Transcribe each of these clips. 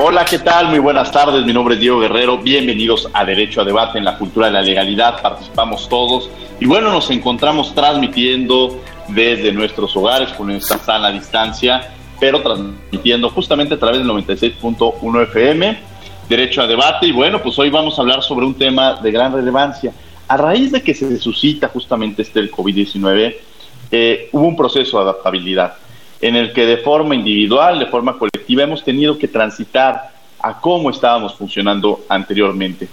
Hola, ¿qué tal? Muy buenas tardes. Mi nombre es Diego Guerrero. Bienvenidos a Derecho a Debate en la Cultura de la Legalidad. Participamos todos. Y bueno, nos encontramos transmitiendo desde nuestros hogares con nuestra sana distancia, pero transmitiendo justamente a través del 96.1 FM. Derecho a Debate. Y bueno, pues hoy vamos a hablar sobre un tema de gran relevancia. A raíz de que se suscita justamente este el COVID-19, eh, hubo un proceso de adaptabilidad en el que de forma individual, de forma colectiva, hemos tenido que transitar a cómo estábamos funcionando anteriormente.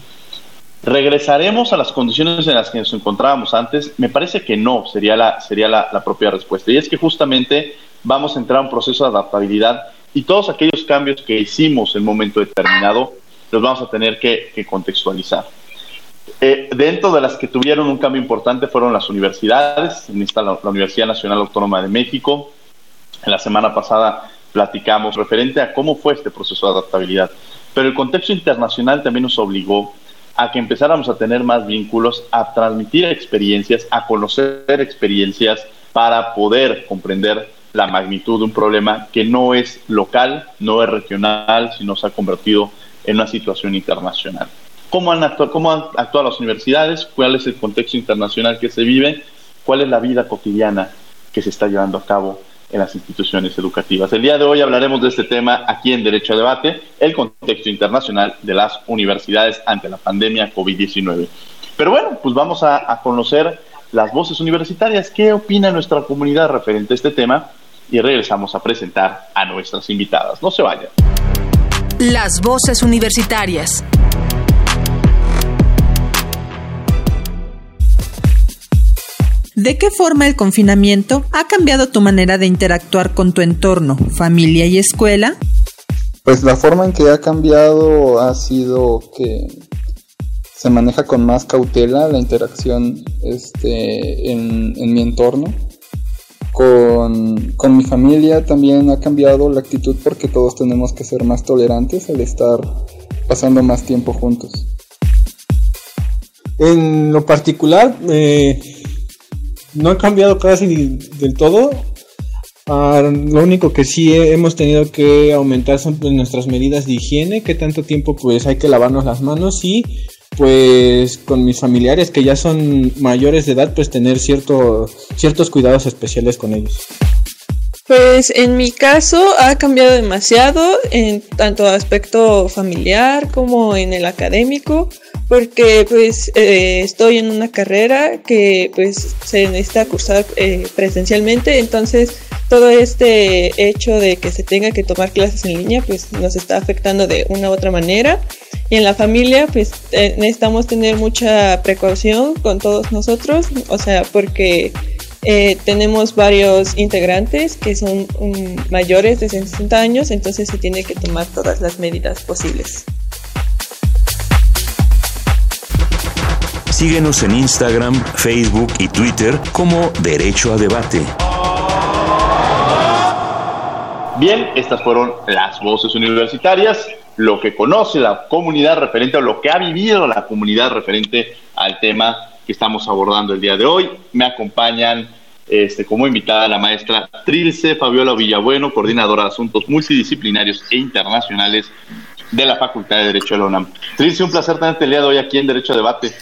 ¿Regresaremos a las condiciones en las que nos encontrábamos antes? Me parece que no, sería la, sería la, propia respuesta. Y es que justamente vamos a entrar a un proceso de adaptabilidad y todos aquellos cambios que hicimos en momento determinado los vamos a tener que, contextualizar. Eh, dentro de las que tuvieron un cambio importante fueron las universidades, en esta la Universidad Nacional Autónoma de México, la semana pasada platicamos referente a cómo fue este proceso de adaptabilidad. Pero el contexto internacional también nos obligó a que empezáramos a tener más vínculos, a transmitir experiencias, a conocer experiencias para poder comprender la magnitud de un problema que no es local, no es regional, sino se ha convertido en una situación internacional. ¿Cómo han, ¿Cómo han actuado las universidades? ¿Cuál es el contexto internacional que se vive? ¿Cuál es la vida cotidiana que se está llevando a cabo en las instituciones educativas. El día de hoy hablaremos de este tema aquí en Derecho a Debate, el contexto internacional de las universidades ante la pandemia COVID-19. Pero bueno, pues vamos a, conocer las voces universitarias, qué opina nuestra comunidad referente a este tema y regresamos a presentar a nuestras invitadas. No se vayan. Las voces universitarias. ¿De qué forma el confinamiento ha cambiado tu manera de interactuar con tu entorno, familia y escuela? Pues la forma en que ha cambiado ha sido que se maneja con más cautela la interacción este, en, mi entorno. Con, con, mi familia también ha cambiado la actitud porque todos tenemos que ser más tolerantes al estar pasando más tiempo juntos. En lo particular, eh, no ha cambiado casi del todo. Ah, lo único que sí hemos tenido que aumentar son pues, nuestras medidas de higiene, que tanto tiempo pues hay que lavarnos las manos y pues con mis familiares que ya son mayores de edad pues tener cierto, ciertos cuidados especiales con ellos. Pues en mi caso ha cambiado demasiado en tanto aspecto familiar como en el académico porque pues eh, estoy en una carrera que pues se necesita cursar eh, presencialmente. Entonces todo este hecho de que se tenga que tomar clases en línea pues nos está afectando de una u otra manera. Y en la familia pues eh, necesitamos tener mucha precaución con todos nosotros. O sea porque eh, tenemos varios integrantes que son um, mayores de 60 años, entonces se tiene que tomar todas las medidas posibles. Síguenos en Instagram, Facebook y Twitter como Derecho a Debate. Bien, estas fueron las voces universitarias, lo que conoce la comunidad referente a lo que ha vivido la comunidad referente al tema que estamos abordando el día de hoy. Me acompañan este, como invitada la maestra Trilce Fabiola Villabueno, coordinadora de asuntos multidisciplinarios e internacionales de la Facultad de Derecho de la UNAM. Trilce, un placer tenerte el día de hoy aquí en Derecho a Debate.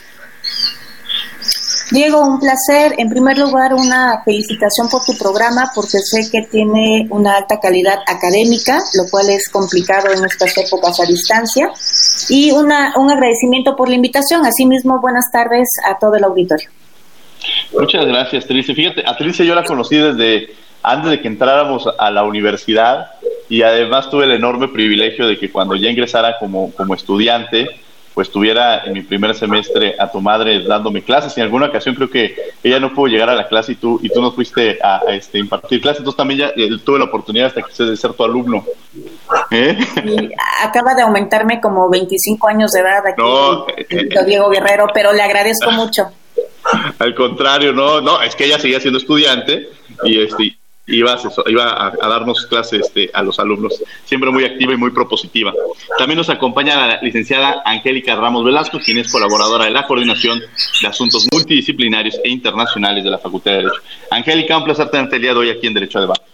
Diego, un placer. En primer lugar, una felicitación por tu programa porque sé que tiene una alta calidad académica, lo cual es complicado en estas épocas a distancia. Y una, un agradecimiento por la invitación. Asimismo, buenas tardes a todo el auditorio. Muchas gracias, Trice. Fíjate, a Trice yo la conocí desde antes de que entráramos a la universidad y además tuve el enorme privilegio de que cuando ya ingresara como, como estudiante, pues tuviera en mi primer semestre a tu madre dándome clases. En alguna ocasión creo que ella no pudo llegar a la clase y tú y tú no fuiste a, este, impartir clases. Entonces también ya eh, tuve la oportunidad hasta que de ser tu alumno. ¿Eh? acaba de aumentarme como 25 años de edad aquí, no, eh, Diego Guerrero, pero le agradezco mucho. Al contrario, no, no, es que ella seguía siendo estudiante y este iba, a, a, darnos clases este, a los alumnos, siempre muy activa y muy propositiva. También nos acompaña la licenciada Angélica Ramos Velasco, quien es colaboradora de la Coordinación de Asuntos Multidisciplinarios e Internacionales de la Facultad de Derecho. Angélica, un placer tenerte el día de hoy aquí en Derecho a Debate.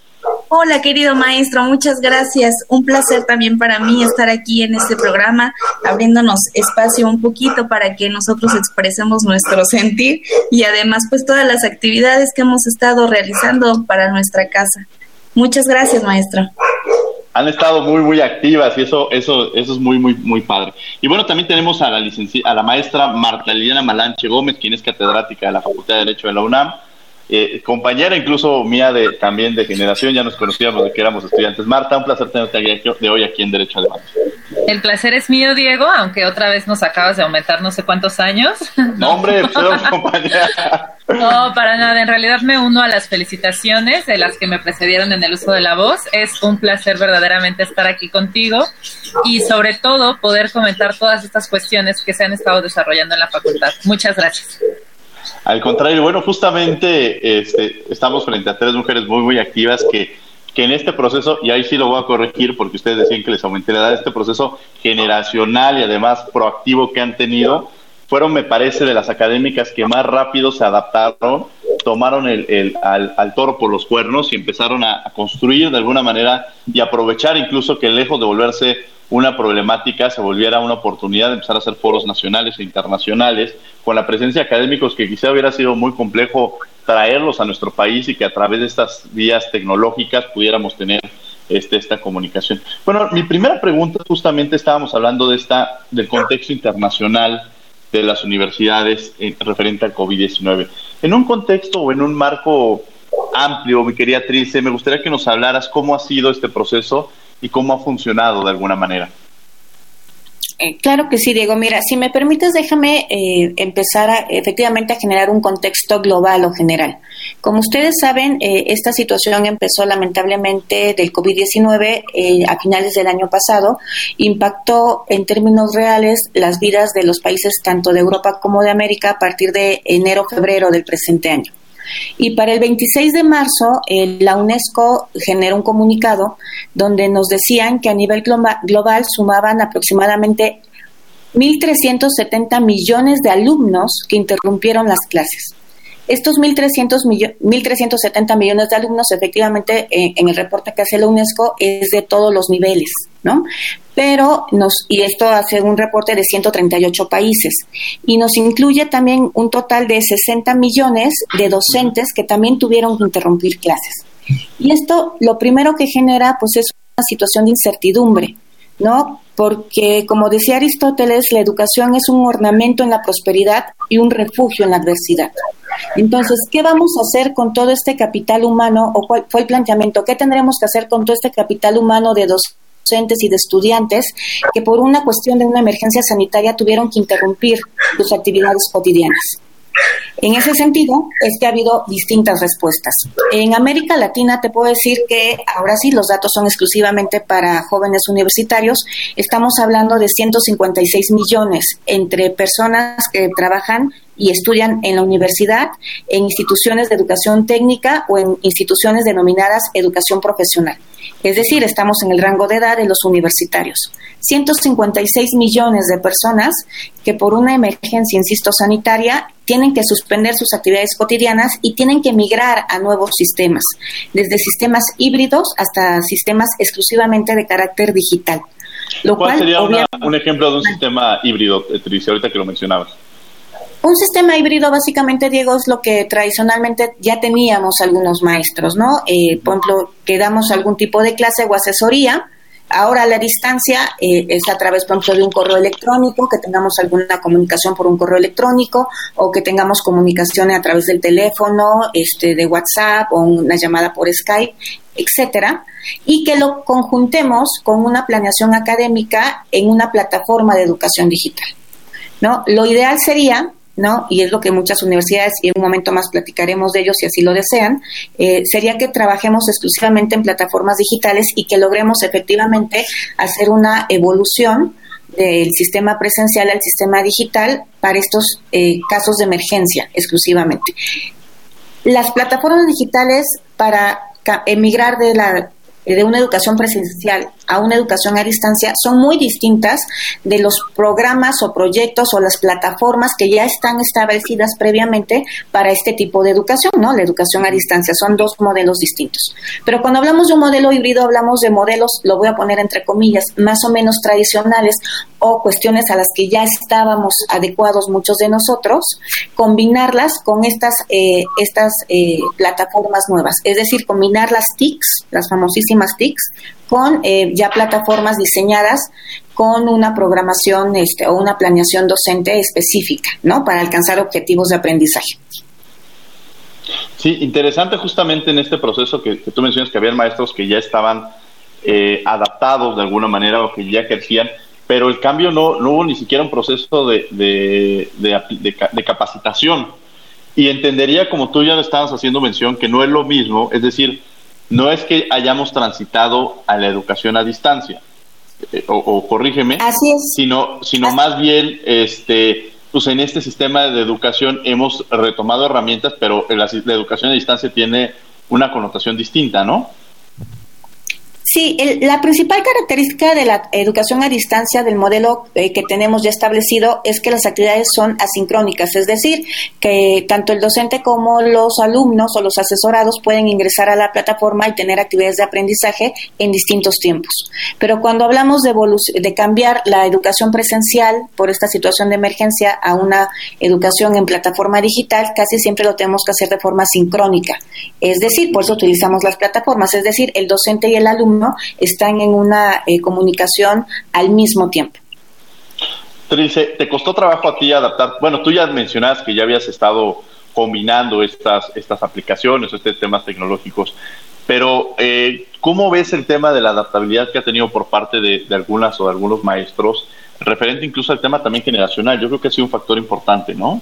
Hola, querido maestro, muchas gracias. Un placer también para mí estar aquí en este programa, abriéndonos espacio un poquito para que nosotros expresemos nuestro sentir y además pues todas las actividades que hemos estado realizando para nuestra casa. Muchas gracias, maestro. Han estado muy muy activas y eso eso eso es muy muy muy padre. Y bueno, también tenemos a la licencia, a la maestra Marta Liliana Malanche Gómez, quien es catedrática de la Facultad de Derecho de la UNAM eh, compañera incluso mía de también de generación, ya nos conocíamos de que éramos estudiantes. Marta, un placer tenerte aquí, de hoy aquí en Derecho a Debate. El placer es mío, Diego, aunque otra vez nos acabas de aumentar no sé cuántos años. No, hombre, pues compañera. No, para nada. En realidad me uno a las felicitaciones de las que me precedieron en el uso de la voz. Es un placer verdaderamente estar aquí contigo y sobre todo poder comentar todas estas cuestiones que se han estado desarrollando en la facultad. Muchas gracias. Al contrario, bueno, justamente este, estamos frente a tres mujeres muy, muy activas que, que en este proceso, y ahí sí lo voy a corregir porque ustedes decían que les aumenté la edad, este proceso generacional y además proactivo que han tenido, fueron, me parece, de las académicas que más rápido se adaptaron, tomaron el, el al, toro por los cuernos y empezaron a, construir de alguna manera y aprovechar incluso que lejos de volverse una problemática se volviera una oportunidad de empezar a hacer foros nacionales e internacionales con la presencia de académicos que quizá hubiera sido muy complejo traerlos a nuestro país y que a través de estas vías tecnológicas pudiéramos tener este, esta comunicación. Bueno, mi primera pregunta justamente estábamos hablando de esta del contexto internacional de las universidades en, referente al COVID-19. En un contexto o en un marco amplio, mi querida Trice, me gustaría que nos hablaras cómo ha sido este proceso y cómo ha funcionado de alguna manera. Eh, claro que sí, Diego. Mira, si me permites, déjame eh, empezar efectivamente a generar un contexto global o general. Como ustedes saben, eh, esta situación empezó lamentablemente del COVID-19 a finales del año pasado, impactó en términos reales las vidas de los países tanto de Europa como de América a partir de enero-febrero del presente año. Y para el 26 de marzo, la UNESCO generó un comunicado donde nos decían que a nivel global sumaban aproximadamente 1.370 millones de alumnos que interrumpieron las clases. Estos 1.370 millones de alumnos, efectivamente, eh, en el reporte que hace la UNESCO, es de todos los niveles, ¿no? Pero nos, y esto hace un reporte de 138 países, y nos incluye también un total de 60 millones de docentes que también tuvieron que interrumpir clases. Y esto lo primero que genera, pues, es una situación de incertidumbre, ¿no? Porque, como decía Aristóteles, la educación es un ornamento en la prosperidad y un refugio en la adversidad. Entonces, ¿qué vamos a hacer con todo este capital humano? ¿O cuál fue el planteamiento? ¿Qué tendremos que hacer con todo este capital humano de docentes y de estudiantes que por una cuestión de una emergencia sanitaria tuvieron que interrumpir sus actividades cotidianas? En ese sentido, es que ha habido distintas respuestas. En América Latina te puedo decir que ahora sí los datos son exclusivamente para jóvenes universitarios. Estamos hablando de 156 millones entre personas que trabajan y estudian en la universidad, en instituciones de educación técnica o en instituciones denominadas educación profesional. Es decir, estamos en el rango de edad de los universitarios. 156 millones de personas que por una emergencia, insisto, sanitaria, tienen que suspender sus actividades cotidianas y tienen que migrar a nuevos sistemas, desde sistemas híbridos hasta sistemas exclusivamente de carácter digital. Lo ¿Cuál sería un ejemplo de un sistema híbrido, Tricia, ahorita que lo mencionabas? Un sistema híbrido básicamente, Diego, es lo que tradicionalmente ya teníamos algunos maestros, ¿no? Eh, por ejemplo, que damos algún tipo de clase o asesoría. Ahora la distancia eh, es a través, por ejemplo, de un correo electrónico, que tengamos alguna comunicación por un correo electrónico o que tengamos comunicaciones a través del teléfono, este, de WhatsApp o una llamada por Skype, etcétera, y que lo conjuntemos con una planeación académica en una plataforma de educación digital. ¿no? Lo ideal sería ¿no? Y es lo que muchas universidades, y en un momento más platicaremos de ellos si así lo desean, eh, sería que trabajemos exclusivamente en plataformas digitales y que logremos efectivamente hacer una evolución del sistema presencial al sistema digital para estos eh, casos de emergencia exclusivamente. Las plataformas digitales para emigrar de la de una educación presencial a una educación a distancia son muy distintas de los programas o proyectos o las plataformas que ya están establecidas previamente para este tipo de educación, ¿no? La educación a distancia son dos modelos distintos. Pero cuando hablamos de un modelo híbrido hablamos de modelos, lo voy a poner entre comillas, más o menos tradicionales o cuestiones a las que ya estábamos adecuados muchos de nosotros, combinarlas con estas, eh, estas eh, plataformas nuevas, es decir, combinar las TICs, las famosísimas TICs, con eh, ya plataformas diseñadas con una programación este, o una planeación docente específica, ¿no? Para alcanzar objetivos de aprendizaje. Sí, interesante justamente en este proceso que, tú mencionas que había maestros que ya estaban eh, adaptados de alguna manera o que ya ejercían, pero el cambio no, no hubo ni siquiera un proceso de, de, de capacitación. Y entendería, como tú ya estabas haciendo mención, que no es lo mismo, es decir, no es que hayamos transitado a la educación a distancia, eh, o, corrígeme, sino, sino más bien, este, pues en este sistema de educación hemos retomado herramientas, pero la educación a distancia tiene una connotación distinta, ¿no? Sí, la principal característica de la educación a distancia del modelo eh, que tenemos ya establecido es que las actividades son asincrónicas, es decir, que tanto el docente como los alumnos o los asesorados pueden ingresar a la plataforma y tener actividades de aprendizaje en distintos tiempos. Pero cuando hablamos de, de cambiar la educación presencial por esta situación de emergencia a una educación en plataforma digital, casi siempre lo tenemos que hacer de forma sincrónica. Es decir, por eso utilizamos las plataformas, es decir, el docente y el alumno están en una eh, comunicación al mismo tiempo. Trilce, ¿te costó trabajo a ti adaptar? Bueno, tú ya mencionas que ya habías estado combinando estas, estas aplicaciones, estos temas tecnológicos, pero eh, ¿cómo ves el tema de la adaptabilidad que ha tenido por parte de, de algunas o de algunos maestros, referente incluso al tema también generacional? Yo creo que ha sido un factor importante, ¿no?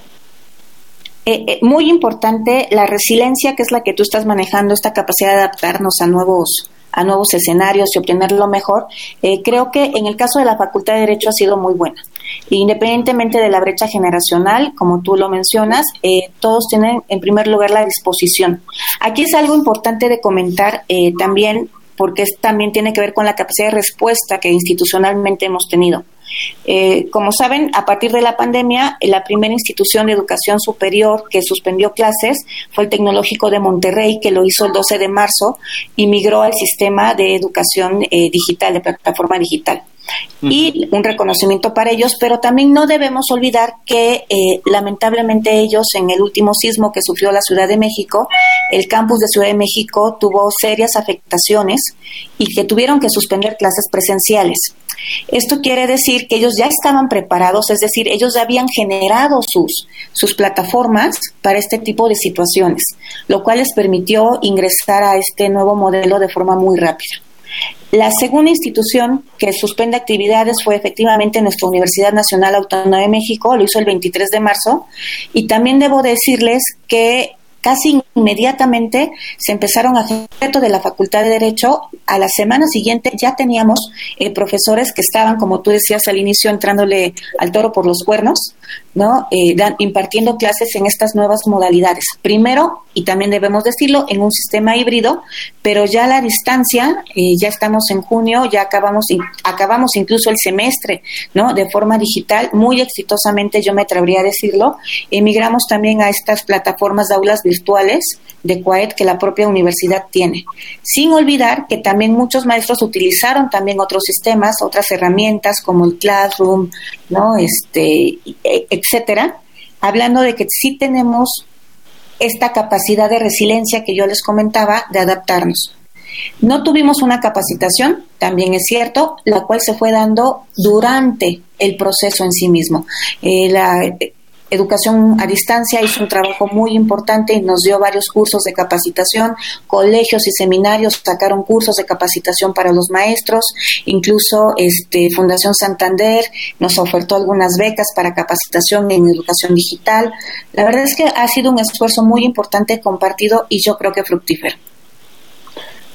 Eh, eh, muy importante la resiliencia, que es la que tú estás manejando, esta capacidad de adaptarnos a nuevos a nuevos escenarios y obtener lo mejor, eh, creo que en el caso de la Facultad de Derecho ha sido muy buena. Independientemente de la brecha generacional, como tú lo mencionas, todos tienen en primer lugar la disposición. Aquí es algo importante de comentar también, porque también tiene que ver con la capacidad de respuesta que institucionalmente hemos tenido. Eh, como saben, a partir de la pandemia, la primera institución de educación superior que suspendió clases fue el Tecnológico de Monterrey, que lo hizo el 12 de marzo y migró al sistema de educación eh, digital, de plataforma digital y un reconocimiento para ellos, pero también no debemos olvidar que eh, lamentablemente ellos en el último sismo que sufrió la Ciudad de México, el campus de Ciudad de México tuvo serias afectaciones y que tuvieron que suspender clases presenciales. Esto quiere decir que ellos ya estaban preparados, es decir, ellos ya habían generado sus, sus plataformas para este tipo de situaciones, lo cual les permitió ingresar a este nuevo modelo de forma muy rápida. La segunda institución que suspende actividades fue efectivamente nuestra Universidad Nacional Autónoma de México, lo hizo el 23 de marzo, y también debo decirles que casi inmediatamente se empezaron a hacer de la Facultad de Derecho. A la semana siguiente ya teníamos eh, profesores que estaban, como tú decías al inicio, entrándole al toro por los cuernos, ¿no? Eh, impartiendo clases en estas nuevas modalidades. Primero, y también debemos decirlo, en un sistema híbrido, pero ya a la distancia, eh, ya estamos en junio, ya acabamos, acabamos incluso el semestre, ¿no? De forma digital, muy exitosamente, yo me atrevería a decirlo. Emigramos también a estas plataformas de aulas virtuales de CUAED que la propia universidad tiene. Sin olvidar que también muchos maestros utilizaron también otros sistemas, otras herramientas como el Classroom, ¿no? Este, e, etcétera, hablando de que sí tenemos esta capacidad de resiliencia que yo les comentaba de adaptarnos. No tuvimos una capacitación, también es cierto, la cual se fue dando durante el proceso en sí mismo. Eh, la Educación a Distancia hizo un trabajo muy importante y nos dio varios cursos de capacitación, colegios y seminarios sacaron cursos de capacitación para los maestros, incluso este, Fundación Santander nos ofertó algunas becas para capacitación en educación digital. La verdad es que ha sido un esfuerzo muy importante compartido y yo creo que fructífero.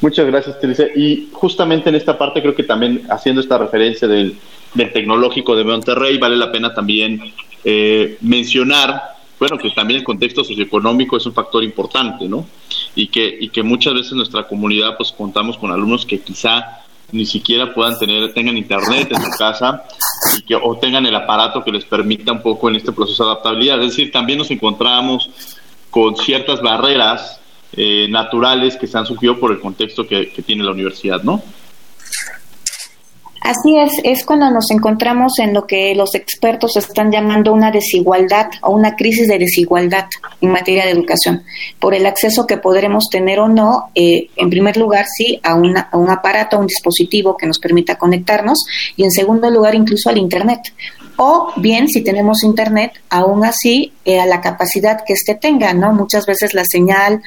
Muchas gracias, Teresa. Y justamente en esta parte creo que también haciendo esta referencia del, del tecnológico de Monterrey, vale la pena también eh, mencionar, bueno, que también el contexto socioeconómico es un factor importante, ¿no? Y que, y que muchas veces en nuestra comunidad pues contamos con alumnos que quizá ni siquiera puedan tener, tengan internet en su casa y que, o tengan el aparato que les permita un poco en este proceso de adaptabilidad. Es decir, también nos encontramos con ciertas barreras eh, naturales que se han surgido por el contexto que, que tiene la universidad, ¿no? Así es, es cuando nos encontramos en lo que los expertos están llamando una desigualdad o una crisis de desigualdad en materia de educación, por el acceso que podremos tener o no, eh, en primer lugar, sí, a, a un aparato, a un dispositivo que nos permita conectarnos y en segundo lugar, incluso al Internet. O bien, si tenemos Internet, aún así, eh, a la capacidad que éste tenga, ¿no? Muchas veces la señal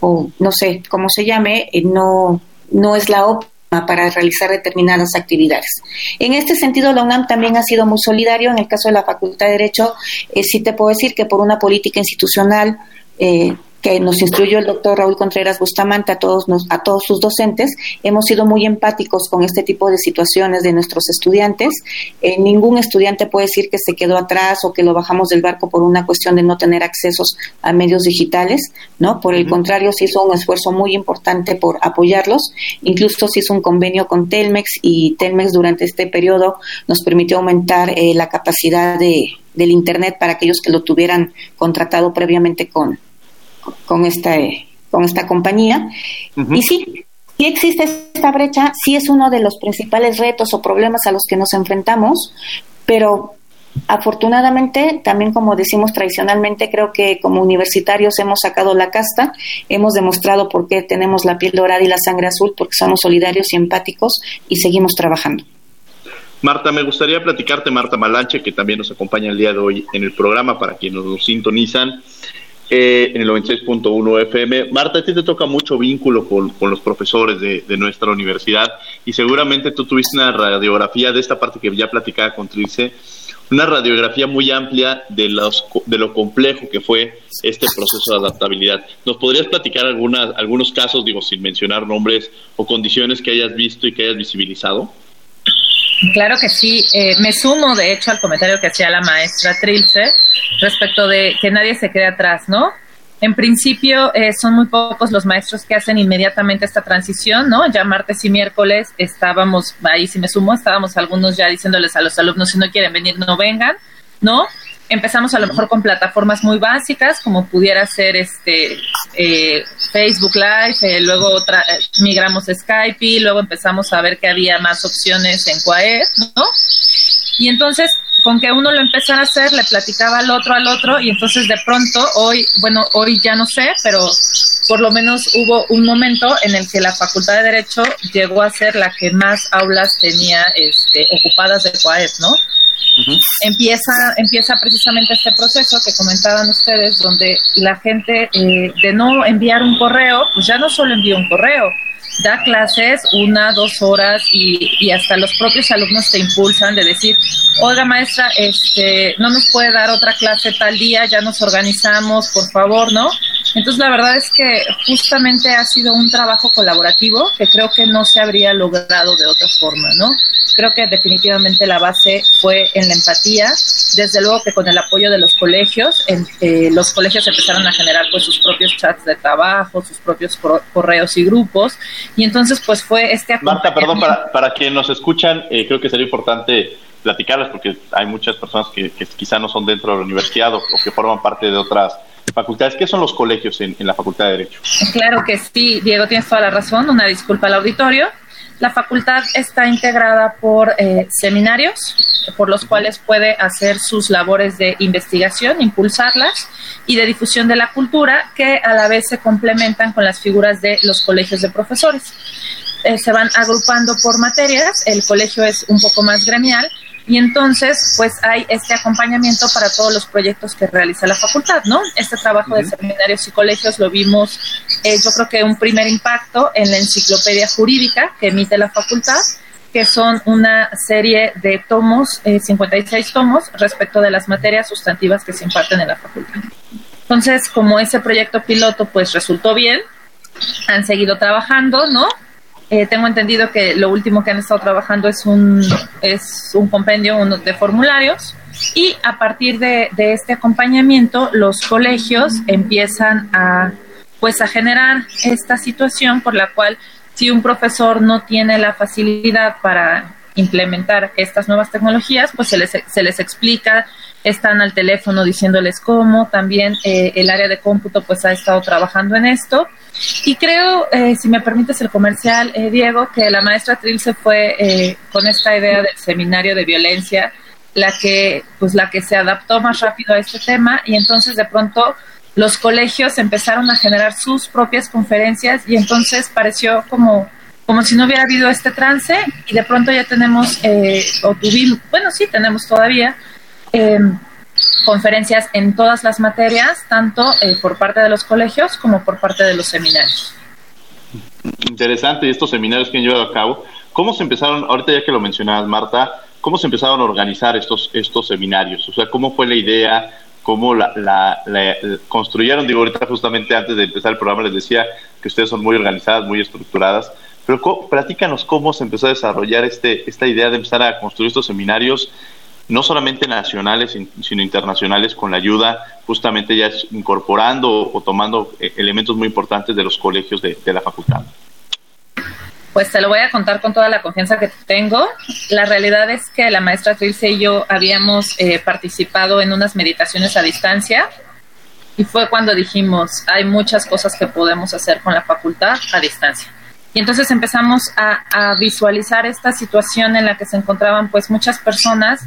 o no sé cómo se llame, eh, no, no es la óptima para realizar determinadas actividades. En este sentido, la UNAM también ha sido muy solidario. En el caso de la Facultad de Derecho, eh, sí te puedo decir que por una política institucional eh, que nos instruyó el doctor Raúl Contreras Bustamante a todos, a todos sus docentes, hemos sido muy empáticos con este tipo de situaciones de nuestros estudiantes. Eh, ningún estudiante puede decir que se quedó atrás o que lo bajamos del barco por una cuestión de no tener accesos a medios digitales, ¿no? Por el contrario, se hizo un esfuerzo muy importante por apoyarlos. Incluso se hizo un convenio con Telmex y Telmex durante este periodo nos permitió aumentar eh, la capacidad de, del Internet para aquellos que lo tuvieran contratado previamente con, con esta, con esta compañía. Y sí, sí existe esta brecha, sí es uno de los principales retos o problemas a los que nos enfrentamos, pero afortunadamente, también como decimos tradicionalmente, creo que como universitarios hemos sacado la casta, hemos demostrado por qué tenemos la piel dorada y la sangre azul, porque somos solidarios y empáticos y seguimos trabajando. Marta, me gustaría platicarte, Marta Malanche, que también nos acompaña el día de hoy en el programa para quienes nos sintonizan eh, en el 96.1 FM. Marta, a ti te toca mucho vínculo con, los profesores de, nuestra universidad y seguramente tú tuviste una radiografía de esta parte que ya platicaba con Trilce, una radiografía muy amplia de, los, de lo complejo que fue este proceso de adaptabilidad. ¿Nos podrías platicar algunas, algunos casos, digo, sin mencionar nombres o condiciones que hayas visto y que hayas visibilizado? Claro que sí. Eh, me sumo, de hecho, al comentario que hacía la maestra Trilce respecto de que nadie se quede atrás, ¿no? En principio, eh, son muy pocos los maestros que hacen inmediatamente esta transición, ¿no? Ya martes y miércoles estábamos, ahí si me sumo, estábamos algunos ya diciéndoles a los alumnos si no quieren venir, no vengan, ¿no? Empezamos a lo mejor con plataformas muy básicas, como pudiera ser este eh, Facebook Live, eh, luego otra, eh, migramos a Skype y luego empezamos a ver que había más opciones en Quaed, ¿no? Y entonces, con que uno lo empezara a hacer, le platicaba al otro, al otro, y entonces de pronto, hoy, bueno, hoy ya no sé, pero por lo menos hubo un momento en el que la Facultad de Derecho llegó a ser la que más aulas tenía este, ocupadas de Quaed, ¿no? Empieza, empieza precisamente este proceso que comentaban ustedes, donde la gente eh, de no enviar un correo, pues ya no solo envía un correo, da clases una, dos horas y, y, hasta los propios alumnos te impulsan de decir, oiga maestra, este, no nos puede dar otra clase tal día, ya nos organizamos, por favor, ¿no? Entonces la verdad es que justamente ha sido un trabajo colaborativo que creo que no se habría logrado de otra forma, ¿no? creo que definitivamente la base fue en la empatía. Desde luego que con el apoyo de los colegios, eh, los colegios empezaron a generar pues sus propios chats de trabajo, sus propios correos y grupos. Y entonces pues fue este Marta, perdón, para, para quienes nos escuchan, eh, creo que sería importante platicarles porque hay muchas personas que, quizá no son dentro de la universidad o, que forman parte de otras facultades. ¿Qué son los colegios en, en, la Facultad de Derecho? Claro que sí, Diego, tienes toda la razón. Una disculpa al auditorio. La facultad está integrada por eh, seminarios, por los cuales puede hacer sus labores de investigación, impulsarlas, y de difusión de la cultura, que a la vez se complementan con las figuras de los colegios de profesores. Eh, se van agrupando por materias, el colegio es un poco más gremial, y entonces, pues hay este acompañamiento para todos los proyectos que realiza la facultad, ¿no? Este trabajo de seminarios y colegios lo vimos, eh, yo creo que un primer impacto en la enciclopedia jurídica que emite la facultad, que son una serie de tomos, 56 eh, tomos, respecto de las materias sustantivas que se imparten en la facultad. Entonces, como ese proyecto piloto pues resultó bien, han seguido trabajando, ¿no? Eh, tengo entendido que lo último que han estado trabajando es un, es un compendio de formularios y a partir de, de, este acompañamiento los colegios empiezan a pues a generar esta situación por la cual si un profesor no tiene la facilidad para implementar estas nuevas tecnologías, pues se les, se les explica, están al teléfono diciéndoles cómo, también eh, el área de cómputo pues ha estado trabajando en esto. Y creo, eh, si me permites el comercial, eh, Diego, que la maestra Trilce fue eh, con esta idea del seminario de violencia la que, pues, la que se adaptó más rápido a este tema. Y entonces de pronto los colegios empezaron a generar sus propias conferencias y entonces pareció como, como si no hubiera habido este trance. Y de pronto ya tenemos, o tuvimos, bueno, sí, tenemos todavía conferencias en todas las materias, tanto eh, por parte de los colegios como por parte de los seminarios. Interesante, y estos seminarios que han llevado a cabo, ¿cómo se empezaron, ahorita ya que lo mencionabas, Marta, cómo se empezaron a organizar estos, estos seminarios? O sea, ¿cómo fue la idea? ¿Cómo la, la, construyeron? Digo, ahorita justamente antes de empezar el programa les decía que ustedes son muy organizadas, muy estructuradas, pero platícanos cómo se empezó a desarrollar este, esta idea de empezar a construir estos seminarios no solamente nacionales, sino internacionales, con la ayuda justamente ya incorporando o, tomando eh, elementos muy importantes de los colegios de, la facultad. Pues te lo voy a contar con toda la confianza que tengo. La realidad es que la maestra Trilce y yo habíamos eh, participado en unas meditaciones a distancia y fue cuando dijimos, hay muchas cosas que podemos hacer con la facultad a distancia. Y entonces empezamos a, visualizar esta situación en la que se encontraban pues muchas personas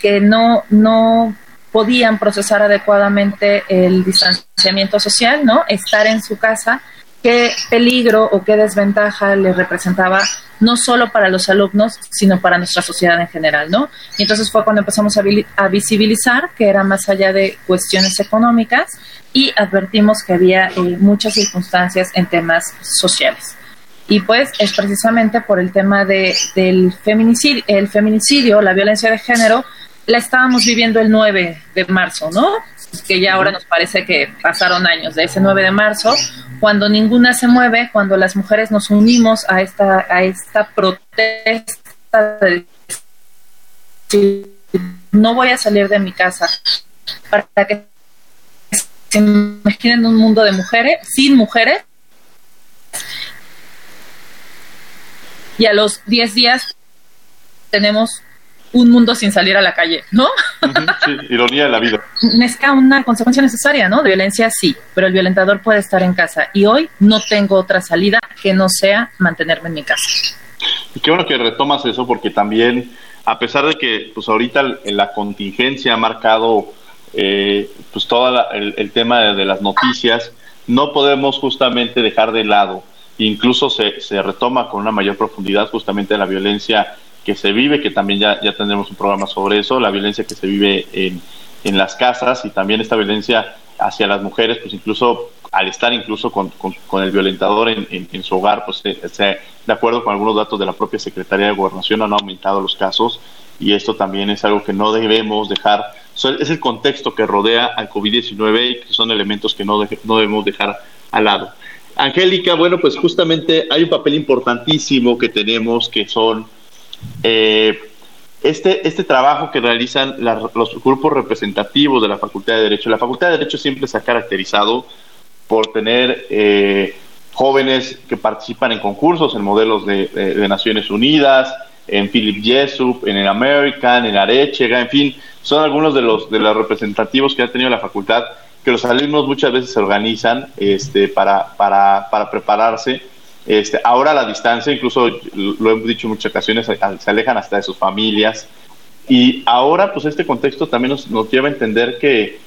que no, no podían procesar adecuadamente el distanciamiento social, ¿no? Estar en su casa, qué peligro o qué desventaja le representaba no solo para los alumnos, sino para nuestra sociedad en general, ¿no? Y entonces fue cuando empezamos a, visibilizar que era más allá de cuestiones económicas y advertimos que había eh, muchas circunstancias en temas sociales. Y pues es precisamente por el tema de, del feminicidio, el feminicidio, la violencia de género, la estábamos viviendo el 9 de marzo, ¿no? Que ya ahora nos parece que pasaron años de ese 9 de marzo, cuando ninguna se mueve, cuando las mujeres nos unimos a esta, a esta protesta de no voy a salir de mi casa para que se imaginen un mundo de mujeres, sin mujeres, y a los 10 días tenemos un mundo sin salir a la calle, ¿no? sí, ironía de la vida. Es una consecuencia necesaria, ¿no? De violencia sí, pero el violentador puede estar en casa y hoy no tengo otra salida que no sea mantenerme en mi casa. Y qué bueno que retomas eso porque también, a pesar de que pues ahorita la contingencia ha marcado eh, pues todo el, tema de las noticias, no podemos justamente dejar de lado incluso se, se retoma con una mayor profundidad justamente la violencia que se vive, que también ya, ya tendremos un programa sobre eso, la violencia que se vive en, en las casas y también esta violencia hacia las mujeres, pues incluso al estar incluso con, con, el violentador en, en, su hogar, pues de acuerdo con algunos datos de la propia Secretaría de Gobernación han aumentado los casos y esto también es algo que no debemos dejar, es el contexto que rodea al COVID-19 y que son elementos que no, no debemos dejar al lado. Angélica, bueno, pues justamente hay un papel importantísimo que tenemos que son eh, este, este trabajo que realizan los grupos representativos de la Facultad de Derecho. La Facultad de Derecho siempre se ha caracterizado por tener eh, jóvenes que participan en concursos, en modelos de, Naciones Unidas, en Philip Jessup, en el American, en Arechega, en fin, son algunos de los, de los representativos que ha tenido la facultad que los alumnos muchas veces se organizan este, para, para, para prepararse Este, ahora a la distancia, incluso lo hemos dicho en muchas ocasiones, se alejan hasta de sus familias. Y ahora, pues este contexto también nos, nos lleva a entender que,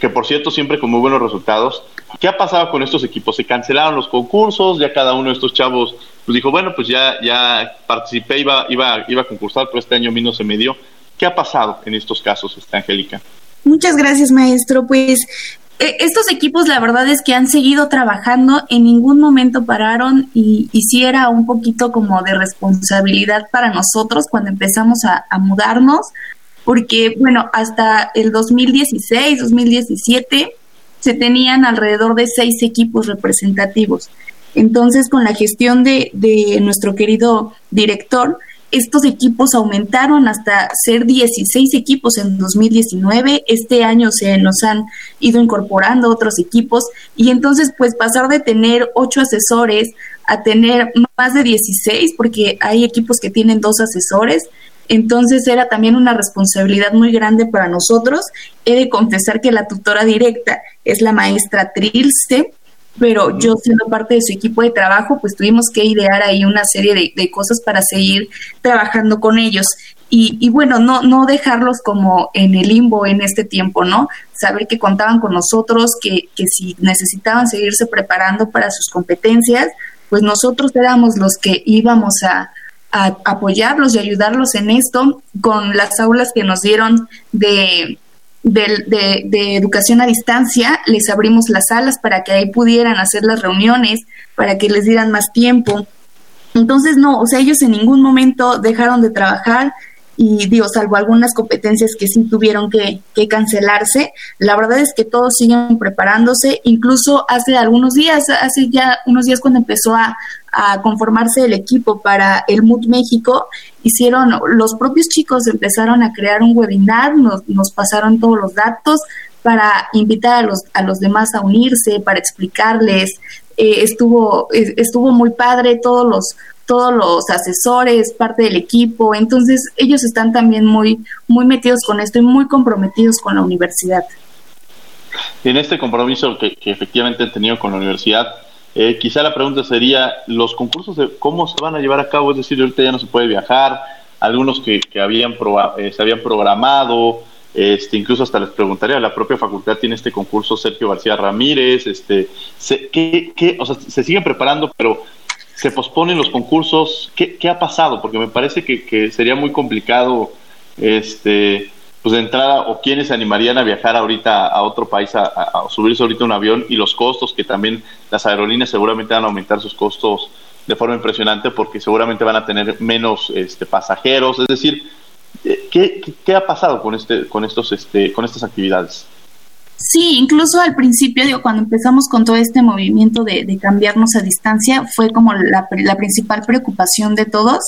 que, por cierto, siempre con muy buenos resultados. ¿Qué ha pasado con estos equipos? Se cancelaron los concursos, ya cada uno de estos chavos pues dijo, bueno, pues ya, ya participé, iba, iba, iba a concursar, pero este año a mí no se me dio. ¿Qué ha pasado en estos casos, esta Angélica? Muchas gracias, maestro. Pues estos equipos la verdad es que han seguido trabajando, en ningún momento pararon y, hiciera un poquito como de responsabilidad para nosotros cuando empezamos a, a mudarnos, porque bueno, hasta el 2016, 2017 se tenían alrededor de seis equipos representativos. Entonces, con la gestión de, de nuestro querido director, estos equipos aumentaron hasta ser 16 equipos en 2019. Este año se nos han ido incorporando otros equipos y entonces pues pasar de tener 8 asesores a tener más de 16 porque hay equipos que tienen dos asesores. Entonces era también una responsabilidad muy grande para nosotros. He de confesar que la tutora directa es la maestra Trilce, pero yo siendo parte de su equipo de trabajo, pues tuvimos que idear ahí una serie de, cosas para seguir trabajando con ellos. Y, y, bueno, no, no dejarlos como en el limbo en este tiempo, ¿no? Saber que contaban con nosotros, que, que si necesitaban seguirse preparando para sus competencias, pues nosotros éramos los que íbamos a, a apoyarlos y ayudarlos en esto con las aulas que nos dieron de de, educación a distancia, les abrimos las salas para que ahí pudieran hacer las reuniones, para que les dieran más tiempo. Entonces, no, o sea, ellos en ningún momento dejaron de trabajar y digo, salvo algunas competencias que sí tuvieron que, cancelarse, la verdad es que todos siguen preparándose, incluso hace algunos días, hace ya unos días cuando empezó a, a conformarse el equipo para el MUT México, hicieron, los propios chicos empezaron a crear un webinar, nos, nos pasaron todos los datos para invitar a los, a los demás a unirse, para explicarles, eh, estuvo, estuvo muy padre, todos los, todos los asesores, parte del equipo, entonces ellos están también muy, muy metidos con esto y muy comprometidos con la universidad. En este compromiso que, que efectivamente han tenido con la universidad, eh, quizá la pregunta sería, ¿los concursos de cómo se van a llevar a cabo? Es decir, ahorita ya no se puede viajar, algunos que, habían eh, se habían programado, este, incluso hasta les preguntaría, la propia facultad tiene este concurso Sergio García Ramírez, este, se, ¿qué, o sea, se siguen preparando, pero se posponen los concursos, ¿qué, qué ha pasado? Porque me parece que, que sería muy complicado este, pues de entrada, o quienes se animarían a viajar ahorita a otro país, a, subirse ahorita un avión y los costos, que también las aerolíneas seguramente van a aumentar sus costos de forma impresionante porque seguramente van a tener menos este, pasajeros. Es decir, eh, ¿qué, qué, ha pasado con, este, con, estos, este, con estas actividades? Sí, incluso al principio, digo, cuando empezamos con todo este movimiento de, cambiarnos a distancia, fue como la, principal preocupación de todos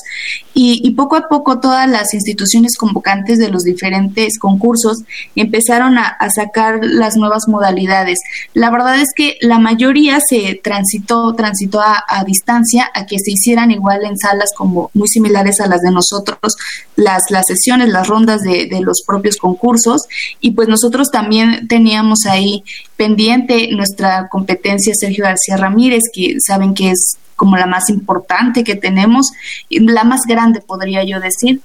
y, poco a poco todas las instituciones convocantes de los diferentes concursos empezaron a, sacar las nuevas modalidades. La verdad es que la mayoría se transitó, transitó a, distancia a que se hicieran igual en salas como muy similares a las de nosotros, las, las sesiones, las rondas de, de los propios concursos y pues nosotros también teníamos ahí pendiente nuestra competencia Sergio García Ramírez, que saben que es como la más importante que tenemos, la más grande podría yo decir,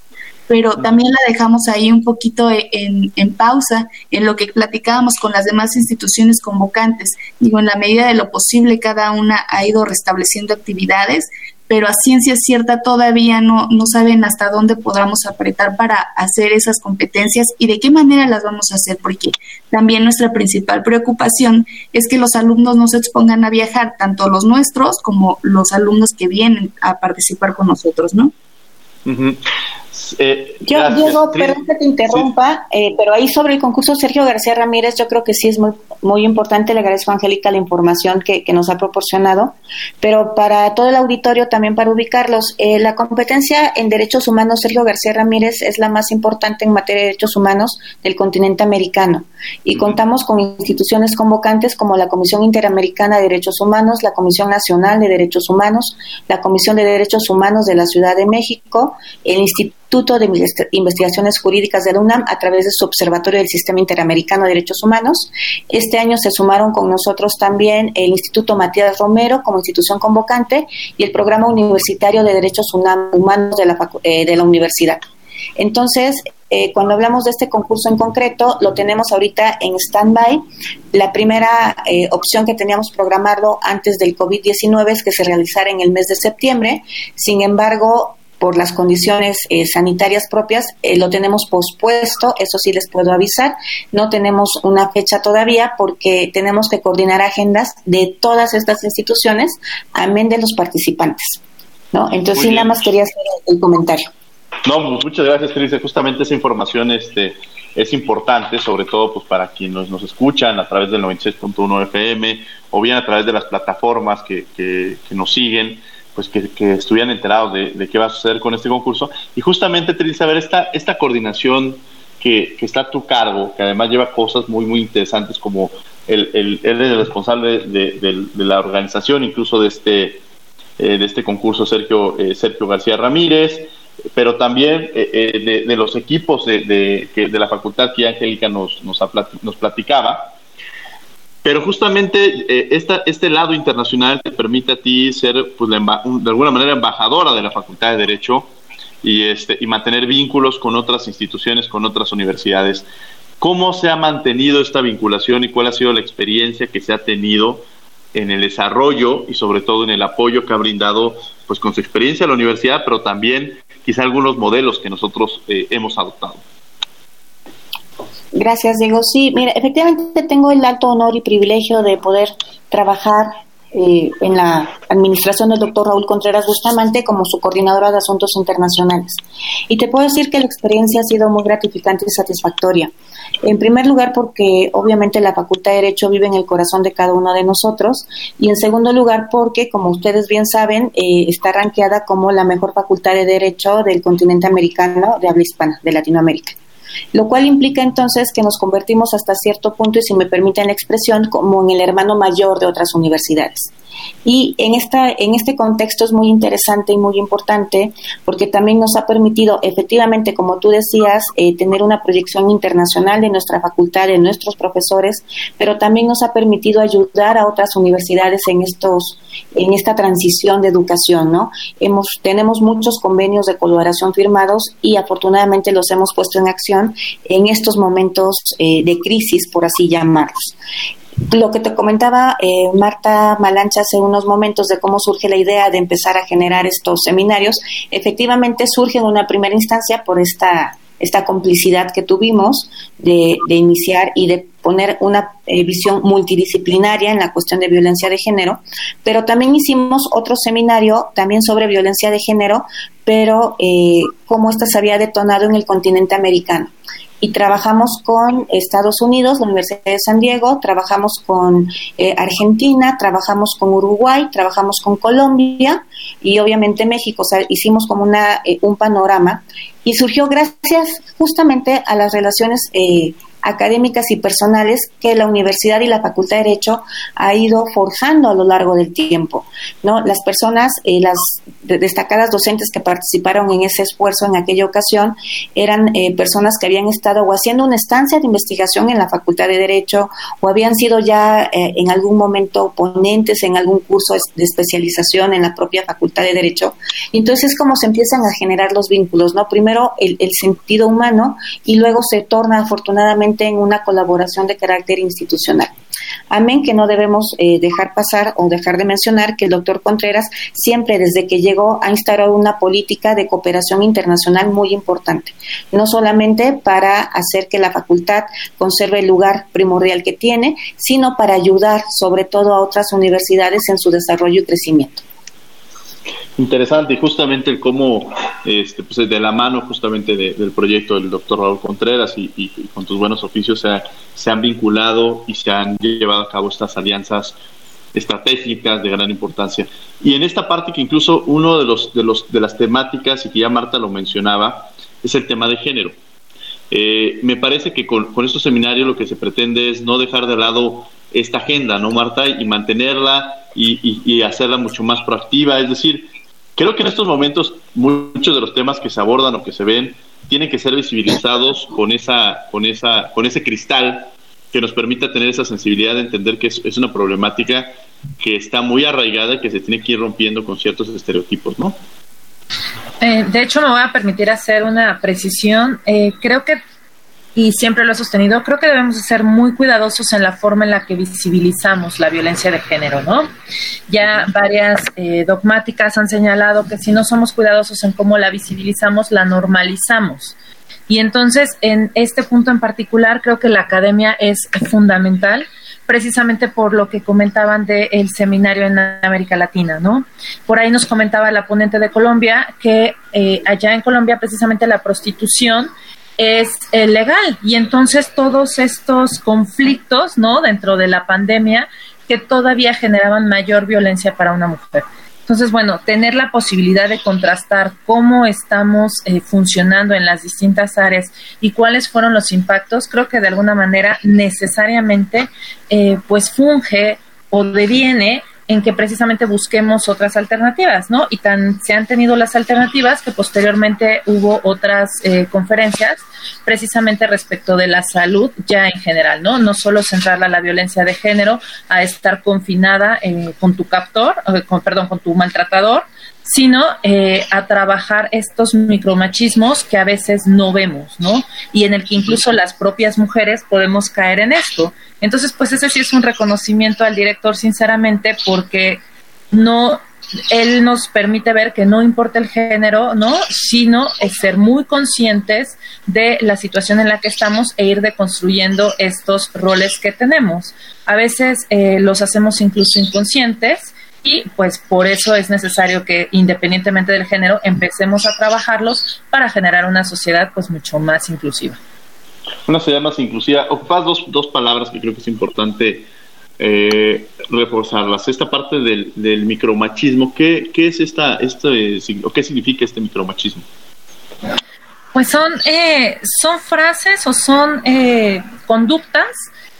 pero también la dejamos ahí un poquito e, en, en, pausa en lo que platicábamos con las demás instituciones convocantes. Digo, en la medida de lo posible cada una ha ido restableciendo actividades, pero a ciencia cierta todavía no, no saben hasta dónde podamos apretar para hacer esas competencias y de qué manera las vamos a hacer, porque también nuestra principal preocupación es que los alumnos no se expongan a viajar, tanto los nuestros como los alumnos que vienen a participar con nosotros, ¿no? Eh, yo, Diego, perdón que te interrumpa, eh, pero ahí sobre el concurso Sergio García Ramírez, yo creo que sí es muy, muy importante. Le agradezco a Angélica la información que, que nos ha proporcionado, pero para todo el auditorio también para ubicarlos, eh, la competencia en derechos humanos Sergio García Ramírez es la más importante en materia de derechos humanos del continente americano y contamos con instituciones convocantes como la Comisión Interamericana de Derechos Humanos, la Comisión Nacional de Derechos Humanos, la Comisión de Derechos Humanos de la Ciudad de México, el Instituto Instituto de Investigaciones Jurídicas de la UNAM a través de su Observatorio del Sistema Interamericano de Derechos Humanos. Este año se sumaron con nosotros también el Instituto Matías Romero como institución convocante y el Programa Universitario de Derechos Humanos de la, eh, de la universidad. Entonces, eh, cuando hablamos de este concurso en concreto, lo tenemos ahorita en stand-by. La primera eh, opción que teníamos programado antes del COVID-19 es que se realizara en el mes de septiembre. Sin embargo, por las condiciones eh, sanitarias propias, eh, lo tenemos pospuesto, eso sí les puedo avisar. No tenemos una fecha todavía porque tenemos que coordinar agendas de todas estas instituciones, amén de los participantes. ¿no? Entonces, sí, nada más quería hacer el comentario. No, pues, muchas gracias, Cris. Justamente esa información este, es importante, sobre todo pues para quienes nos escuchan a través del 96.1 FM o bien a través de las plataformas que, que nos siguen pues que, estuvieran enterados de, qué va a suceder con este concurso. Y justamente, te saber esta, esta coordinación que, está a tu cargo, que además lleva cosas muy, muy interesantes como el, el, él es el responsable de, la organización, incluso de este, eh, de este concurso, Sergio, eh, Sergio García Ramírez, pero también eh, de, los equipos de, de, la facultad que Angélica nos, nos, nos platicaba pero justamente eh, esta, este lado internacional te permite a ti ser, pues, de alguna manera, embajadora de la Facultad de Derecho y, este, y mantener vínculos con otras instituciones, con otras universidades. ¿Cómo se ha mantenido esta vinculación y cuál ha sido la experiencia que se ha tenido en el desarrollo y sobre todo en el apoyo que ha brindado pues con su experiencia a la universidad, pero también quizá algunos modelos que nosotros eh, hemos adoptado? Gracias, Diego. Sí, mira, efectivamente tengo el alto honor y privilegio de poder trabajar eh, en la administración del doctor Raúl Contreras Bustamante como su coordinadora de asuntos internacionales. Y te puedo decir que la experiencia ha sido muy gratificante y satisfactoria. En primer lugar, porque obviamente la Facultad de Derecho vive en el corazón de cada uno de nosotros. Y en segundo lugar, porque, como ustedes bien saben, eh, está ranqueada como la mejor facultad de Derecho del continente americano de habla hispana, de Latinoamérica lo cual implica entonces que nos convertimos hasta cierto punto, y si me permiten la expresión, como en el hermano mayor de otras universidades. Y en, esta, en este contexto es muy interesante y muy importante porque también nos ha permitido, efectivamente, como tú decías, eh, tener una proyección internacional de nuestra facultad, de nuestros profesores, pero también nos ha permitido ayudar a otras universidades en estos en esta transición de educación, ¿no? Hemos tenemos muchos convenios de colaboración firmados y afortunadamente los hemos puesto en acción en estos momentos eh, de crisis, por así llamarlos. Lo que te comentaba eh, Marta Malancha hace unos momentos de cómo surge la idea de empezar a generar estos seminarios, efectivamente surge en una primera instancia por esta, esta complicidad que tuvimos de, iniciar y de poner una eh, visión multidisciplinaria en la cuestión de violencia de género, pero también hicimos otro seminario también sobre violencia de género, pero eh, cómo esta se había detonado en el continente americano y trabajamos con Estados Unidos, la Universidad de San Diego, trabajamos con eh, Argentina, trabajamos con Uruguay, trabajamos con Colombia y obviamente México. O sea, hicimos como una, eh, un panorama y surgió gracias justamente a las relaciones eh, académicas y personales que la universidad y la Facultad de Derecho ha ido forjando a lo largo del tiempo. ¿no? Las personas, eh, las destacadas docentes que participaron en ese esfuerzo en aquella ocasión eran eh, personas que habían estado o haciendo una estancia de investigación en la Facultad de Derecho o habían sido ya eh, en algún momento ponentes en algún curso de especialización en la propia Facultad de Derecho. Entonces es como se empiezan a generar los vínculos, ¿no? Primero el sentido humano y luego se torna afortunadamente en una colaboración de carácter institucional. Amén que no debemos eh, dejar pasar o dejar de mencionar que el doctor Contreras siempre desde que llegó ha instaurado una política de cooperación internacional muy importante, no solamente para hacer que la facultad conserve el lugar primordial que tiene, sino para ayudar sobre todo a otras universidades en su desarrollo y crecimiento. Interesante, y justamente el cómo, este, pues de la mano justamente del proyecto del doctor Raúl Contreras y, con tus buenos oficios se, se, han vinculado y se han llevado a cabo estas alianzas estratégicas de gran importancia. Y en esta parte que incluso uno de los de los de las temáticas y que ya Marta lo mencionaba es el tema de género. Eh, me parece que con, estos seminarios lo que se pretende es no dejar de lado esta agenda, ¿no, Marta? Y mantenerla y, y hacerla mucho más proactiva. Es decir, Creo que en estos momentos muchos de los temas que se abordan o que se ven tienen que ser visibilizados con esa, con esa, con ese cristal que nos permita tener esa sensibilidad de entender que es, una problemática que está muy arraigada y que se tiene que ir rompiendo con ciertos estereotipos, ¿no? Eh, de hecho, me voy a permitir hacer una precisión. Eh, creo que y siempre lo he sostenido, creo que debemos ser muy cuidadosos en la forma en la que visibilizamos la violencia de género, ¿no? Ya varias eh, dogmáticas han señalado que si no somos cuidadosos en cómo la visibilizamos, la normalizamos. Y entonces, en este punto en particular, creo que la academia es fundamental precisamente por lo que comentaban del seminario en América Latina, ¿no? Por ahí nos comentaba la ponente de Colombia que eh, allá en Colombia precisamente la prostitución es eh, legal y entonces todos estos conflictos, ¿no? Dentro de la pandemia que todavía generaban mayor violencia para una mujer. Entonces, bueno, tener la posibilidad de contrastar cómo estamos eh, funcionando en las distintas áreas y cuáles fueron los impactos, creo que de alguna manera necesariamente eh, pues funge o deviene en que precisamente busquemos otras alternativas, ¿no? Y tan se han tenido las alternativas que posteriormente hubo otras eh, conferencias precisamente respecto de la salud ya en general, ¿no? No solo centrarla a la violencia de género, a estar confinada eh, con tu captor, eh, con, perdón, con tu maltratador, sino eh, a trabajar estos micromachismos que a veces no vemos, ¿no? Y en el que incluso las propias mujeres podemos caer en esto. Entonces, pues ese sí es un reconocimiento al director, sinceramente, porque no él nos permite ver que no importa el género, ¿no? Sino es ser muy conscientes de la situación en la que estamos e ir deconstruyendo estos roles que tenemos. A veces eh, los hacemos incluso inconscientes y pues por eso es necesario que independientemente del género empecemos a trabajarlos para generar una sociedad pues mucho más inclusiva. Una sociedad más inclusiva. Ocupas dos, dos palabras que creo que es importante eh, reforzarlas. Esta parte del, del micromachismo, ¿qué, ¿qué, es esta, este, o qué significa este micromachismo? Pues son, eh, son frases o son eh, conductas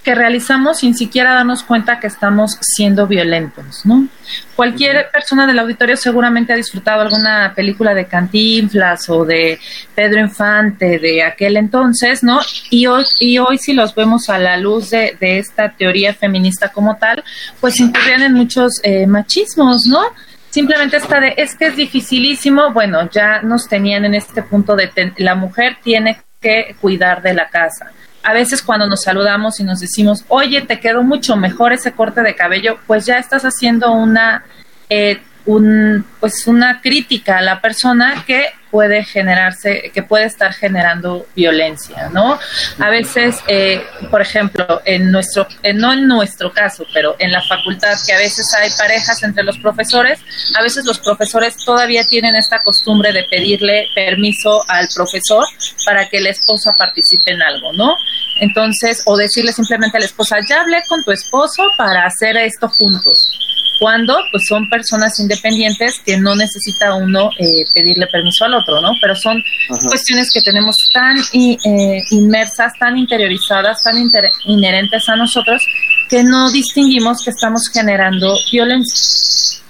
que realizamos sin siquiera darnos cuenta que estamos siendo violentos, ¿no? Cualquier persona del auditorio seguramente ha disfrutado alguna película de Cantinflas o de Pedro Infante de aquel entonces, ¿no? Y hoy, y hoy si los vemos a la luz de, esta teoría feminista como tal, pues incurrían en muchos eh, machismos, ¿no? Simplemente esta de, es que es dificilísimo, bueno, ya nos tenían en este punto de, la mujer tiene que cuidar de la casa a veces cuando nos saludamos y nos decimos, oye, te quedó mucho mejor ese corte de cabello, pues ya estás haciendo una, eh, un, pues una crítica a la persona que puede generarse, que puede estar generando violencia, ¿no? A veces, eh, por ejemplo, en nuestro, no en nuestro caso, pero en la facultad, que a veces hay parejas entre los profesores, a veces los profesores todavía tienen esta costumbre de pedirle permiso al profesor para que la esposa participe en algo, ¿no? Entonces, o decirle simplemente a la esposa, ya hablé con tu esposo para hacer esto juntos cuando pues son personas independientes que no necesita uno eh, pedirle permiso al otro, ¿no? Pero son cuestiones que tenemos tan eh, inmersas, tan interiorizadas, tan inherentes a nosotros que no distinguimos que estamos generando violencia.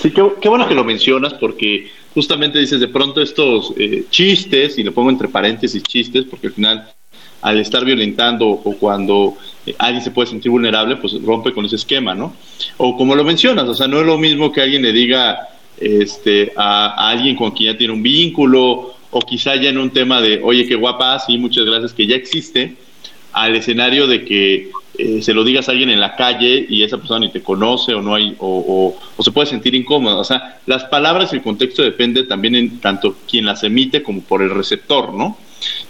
Sí, qué, bueno que lo mencionas porque justamente dices de pronto estos eh, chistes, y lo pongo entre paréntesis chistes, porque al final al estar violentando o cuando eh, alguien se puede sentir vulnerable, pues rompe con ese esquema, ¿no? O como lo mencionas, o sea, no es lo mismo que alguien le diga este, a, alguien con quien ya tiene un vínculo, o quizá ya en un tema de, oye, qué guapa, sí, muchas gracias, que ya existe, al escenario de que eh, se lo digas a alguien en la calle y esa persona ni te conoce o no hay o, o, se puede sentir incómoda. O sea, las palabras y el contexto depende también en tanto quien las emite como por el receptor, ¿no?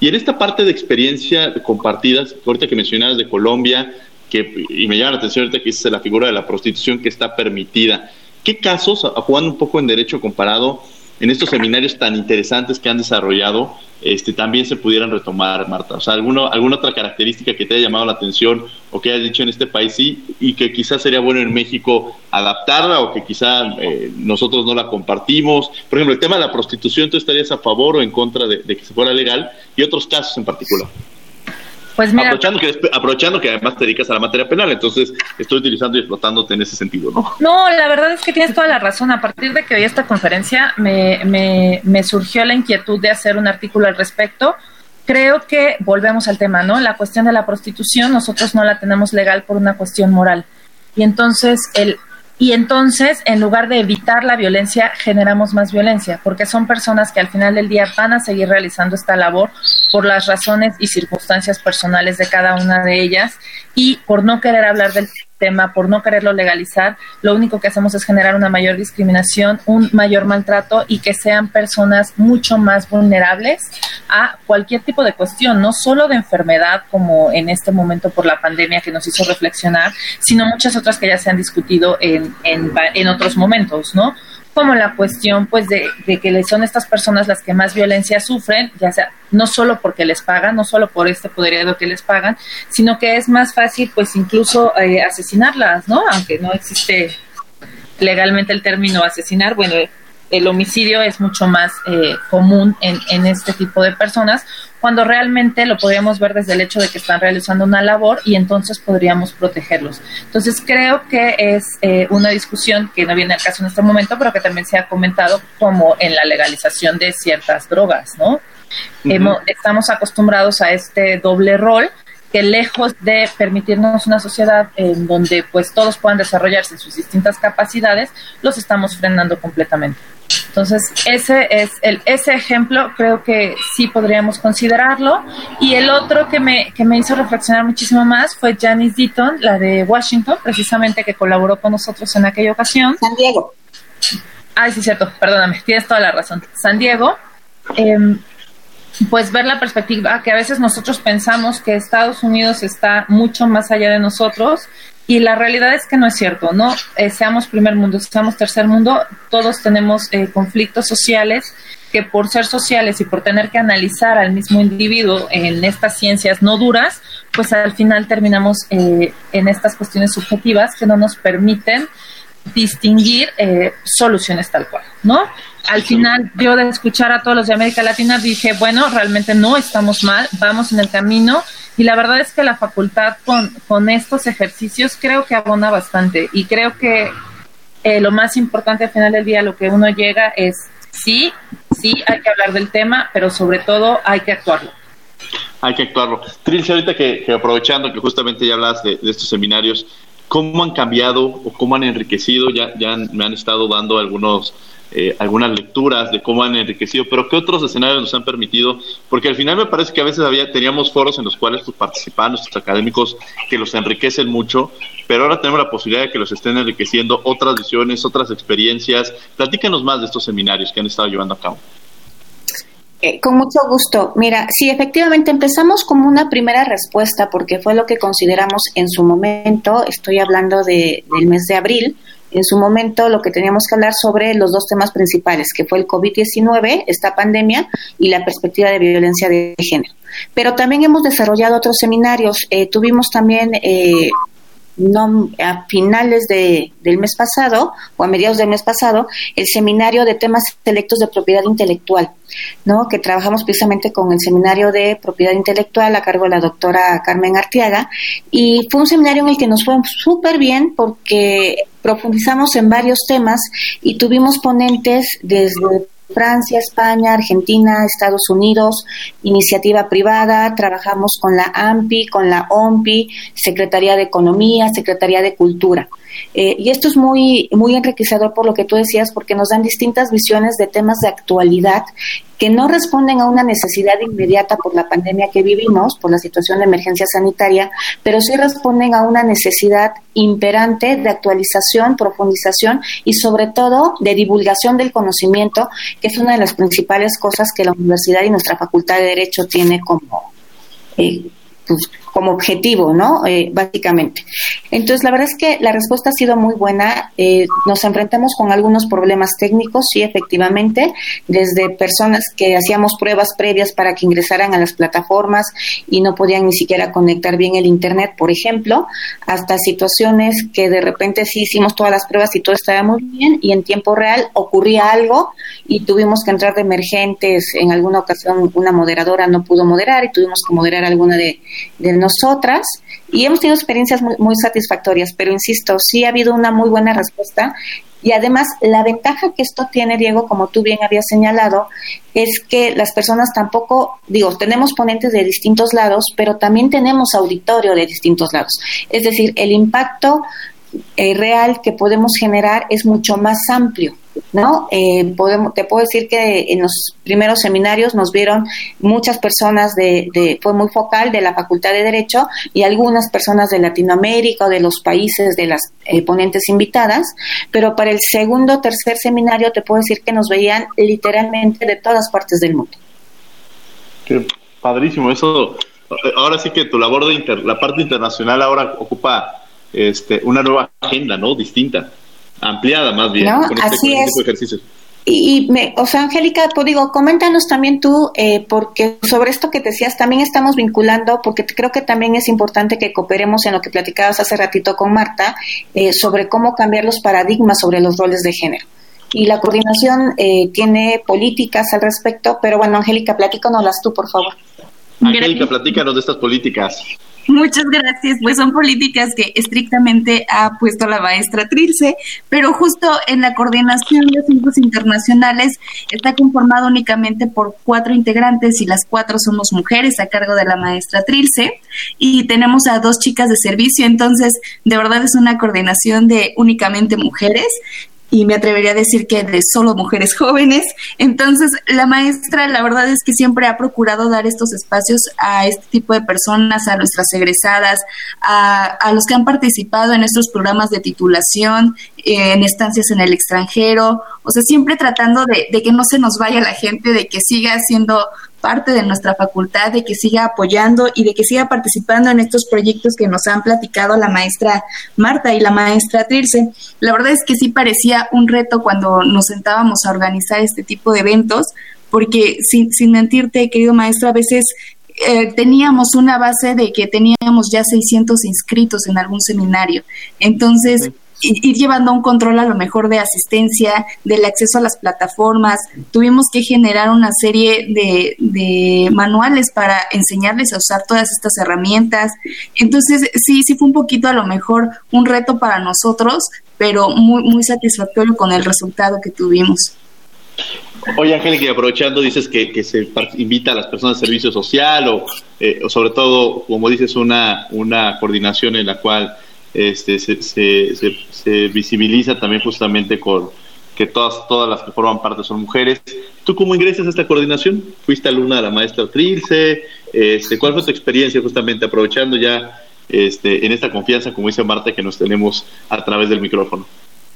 Y en esta parte de experiencia compartidas, ahorita que mencionabas de Colombia, que, y me llama la atención ahorita que es la figura de la prostitución que está permitida, ¿qué casos, jugando un poco en derecho comparado, en estos seminarios tan interesantes que han desarrollado, este, también se pudieran retomar, Marta? O sea, ¿alguna, ¿alguna otra característica que te haya llamado la atención o que hayas dicho en este país sí y que quizás sería bueno en México adaptarla o que quizá eh, nosotros no la compartimos? Por ejemplo, el tema de la prostitución, ¿tú estarías a favor o en contra de, que se fuera legal? Y otros casos en particular. Pues mira, aprovechando que, aprovechando que además te dedicas a la materia penal, entonces estoy utilizando y explotándote en ese sentido, ¿no? No, la verdad es que tienes toda la razón. A partir de que oí esta conferencia me, me, me surgió la inquietud de hacer un artículo al respecto. Creo que volvemos al tema, ¿no? La cuestión de la prostitución, nosotros no la tenemos legal por una cuestión moral. Y entonces el y entonces, en lugar de evitar la violencia, generamos más violencia, porque son personas que al final del día van a seguir realizando esta labor por las razones y circunstancias personales de cada una de ellas y por no querer hablar del tema, por no quererlo legalizar, lo único que hacemos es generar una mayor discriminación, un mayor maltrato y que sean personas mucho más vulnerables a cualquier tipo de cuestión, no solo de enfermedad como en este momento por la pandemia que nos hizo reflexionar, sino muchas otras que ya se han discutido en, en otros momentos, ¿no? Como la cuestión pues de, que son estas personas las que más violencia sufren, ya sea no solo porque les pagan, no solo por este poder que les pagan, sino que es más fácil pues incluso eh, asesinarlas, ¿no? Aunque no existe legalmente el término asesinar, bueno, el homicidio es mucho más eh, común en, en, este tipo de personas, cuando realmente lo podríamos ver desde el hecho de que están realizando una labor y entonces podríamos protegerlos. Entonces creo que es eh, una discusión que no viene al caso en este momento, pero que también se ha comentado como en la legalización de ciertas drogas, ¿no? estamos acostumbrados a este doble rol que lejos de permitirnos una sociedad en donde pues todos puedan desarrollarse sus distintas capacidades, los estamos frenando completamente. Entonces, ese es el, ese ejemplo creo que sí podríamos considerarlo. Y el otro que me, que me hizo reflexionar muchísimo más fue Janice Deaton, la de Washington, precisamente que colaboró con nosotros en aquella ocasión. San Diego. Ay, sí, cierto, perdóname, tienes toda la razón. San Diego. Em, pues ver la perspectiva que a veces nosotros pensamos que Estados Unidos está mucho más allá de nosotros y la realidad es que no es cierto, ¿no? Eh, seamos primer mundo, seamos tercer mundo, todos tenemos eh, conflictos sociales que por ser sociales y por tener que analizar al mismo individuo en estas ciencias no duras, pues al final terminamos eh, en estas cuestiones subjetivas que no nos permiten distinguir soluciones tal cual, ¿no? Al final, yo de escuchar a todos los de América Latina dije, bueno, realmente no estamos mal, vamos en el camino y la verdad es que la facultad con, con estos ejercicios creo que abona bastante y creo que eh, lo más importante al final del día, lo que uno llega es sí, sí hay que hablar del tema, pero sobre todo hay que actuarlo. Hay que actuarlo. Trilce, ahorita que, aprovechando que justamente ya hablas de, de, estos seminarios, ¿cómo han cambiado o cómo han enriquecido? Ya, ya me han estado dando algunos eh, algunas lecturas de cómo han enriquecido, pero ¿qué otros escenarios nos han permitido? Porque al final me parece que a veces había, teníamos foros en los cuales pues, participaban nuestros académicos que los enriquecen mucho, pero ahora tenemos la posibilidad de que los estén enriqueciendo otras visiones, otras experiencias. Platícanos más de estos seminarios que han estado llevando a cabo. Eh, con mucho gusto. Mira, sí, efectivamente empezamos como una primera respuesta porque fue lo que consideramos en su momento, estoy hablando de, del mes de abril, en su momento lo que teníamos que hablar sobre los dos temas principales, que fue el COVID-19, esta pandemia, y la perspectiva de violencia de género. Pero también hemos desarrollado otros seminarios. Eh, tuvimos también eh, no, a finales de, del mes pasado o a mediados del mes pasado el seminario de temas selectos de propiedad intelectual, ¿no? que trabajamos precisamente con el seminario de propiedad intelectual a cargo de la doctora Carmen Artiaga y fue un seminario en el que nos fue súper bien porque profundizamos en varios temas y tuvimos ponentes desde Francia, España, Argentina, Estados Unidos, iniciativa privada, trabajamos con la AMPI, con la OMPI, Secretaría de Economía, Secretaría de Cultura. Eh, y esto es muy, muy enriquecedor por lo que tú decías, porque nos dan distintas visiones de temas de actualidad que no responden a una necesidad inmediata por la pandemia que vivimos, por la situación de emergencia sanitaria, pero sí responden a una necesidad imperante de actualización, profundización y sobre todo de divulgación del conocimiento, que es una de las principales cosas que la universidad y nuestra facultad de Derecho tiene como... Eh, pues, como objetivo, ¿no? Eh, básicamente. Entonces, la verdad es que la respuesta ha sido muy buena. Eh, nos enfrentamos con algunos problemas técnicos, sí, efectivamente, desde personas que hacíamos pruebas previas para que ingresaran a las plataformas y no podían ni siquiera conectar bien el Internet, por ejemplo, hasta situaciones que de repente sí hicimos todas las pruebas y todo estaba muy bien y en tiempo real ocurría algo y tuvimos que entrar de emergentes. En alguna ocasión una moderadora no pudo moderar y tuvimos que moderar alguna de de nosotras y hemos tenido experiencias muy, muy, satisfactorias, pero insisto, sí ha habido una muy buena respuesta y además la ventaja que esto tiene, Diego, como tú bien habías señalado, es que las personas tampoco, digo, tenemos ponentes de distintos lados, pero también tenemos auditorio de distintos lados. Es decir, el impacto eh, real que podemos generar es mucho más amplio. ¿No? Eh, podemos, te puedo decir que en los primeros seminarios nos vieron muchas personas de, de, fue muy focal de la Facultad de Derecho y algunas personas de Latinoamérica o de los países de las eh, ponentes invitadas, pero para el segundo o tercer seminario te puedo decir que nos veían literalmente de todas partes del mundo. Qué padrísimo, eso, ahora sí que tu labor de inter, la parte internacional ahora ocupa este, una nueva agenda, ¿no? Distinta ampliada más bien con este, así ejercicios. Y, me, o sea, Angélica, pues digo, coméntanos también tú, eh, porque sobre esto que decías, también estamos vinculando, porque creo que también es importante que cooperemos en lo que platicabas hace ratito con Marta, eh, sobre cómo cambiar los paradigmas sobre los roles de género. Y la coordinación eh, tiene políticas al respecto, pero bueno, Angélica, platícanoslas tú, por favor. Angélica, platícanos de estas políticas. Muchas gracias. Pues son políticas que estrictamente ha puesto la maestra Trilce, pero justo en la coordinación de asuntos internacionales está conformado únicamente por cuatro integrantes y las cuatro somos mujeres a cargo de la maestra Trilce y tenemos a dos chicas de servicio, entonces de verdad es una coordinación de únicamente mujeres y me atrevería a decir que de solo mujeres jóvenes. Entonces, la maestra, la verdad es que siempre ha procurado dar estos espacios a este tipo de personas, a nuestras egresadas, a, a los que han participado en estos programas de titulación, en estancias en el extranjero, o sea, siempre tratando de, de que no se nos vaya la gente, de que siga siendo parte de nuestra facultad, de que siga apoyando y de que siga participando en estos proyectos que nos han platicado la maestra Marta y la maestra Trirce. La verdad es que sí parecía un reto cuando nos sentábamos a organizar este tipo de eventos, porque sin, sin mentirte, querido maestro, a veces eh, teníamos una base de que teníamos ya 600 inscritos en algún seminario. Entonces, ir llevando un control a lo mejor de asistencia, del acceso a las plataformas. Tuvimos que generar una serie de, de, manuales para enseñarles a usar todas estas herramientas. Entonces, sí, sí fue un poquito a lo mejor un reto para nosotros, pero muy, muy satisfactorio con el resultado que tuvimos. Oye, Angélica, y aprovechando, dices que, que, se invita a las personas de servicio social o, eh, o sobre todo, como dices, una, una coordinación en la cual este, se, se, visibiliza también justamente con que todas, todas las que forman parte son mujeres. ¿Tú cómo ingresas a esta coordinación? ¿Fuiste alumna de la maestra Trilce? Este, ¿Cuál fue tu experiencia justamente aprovechando ya este, en esta confianza, como dice Marta, que nos tenemos a través del micrófono?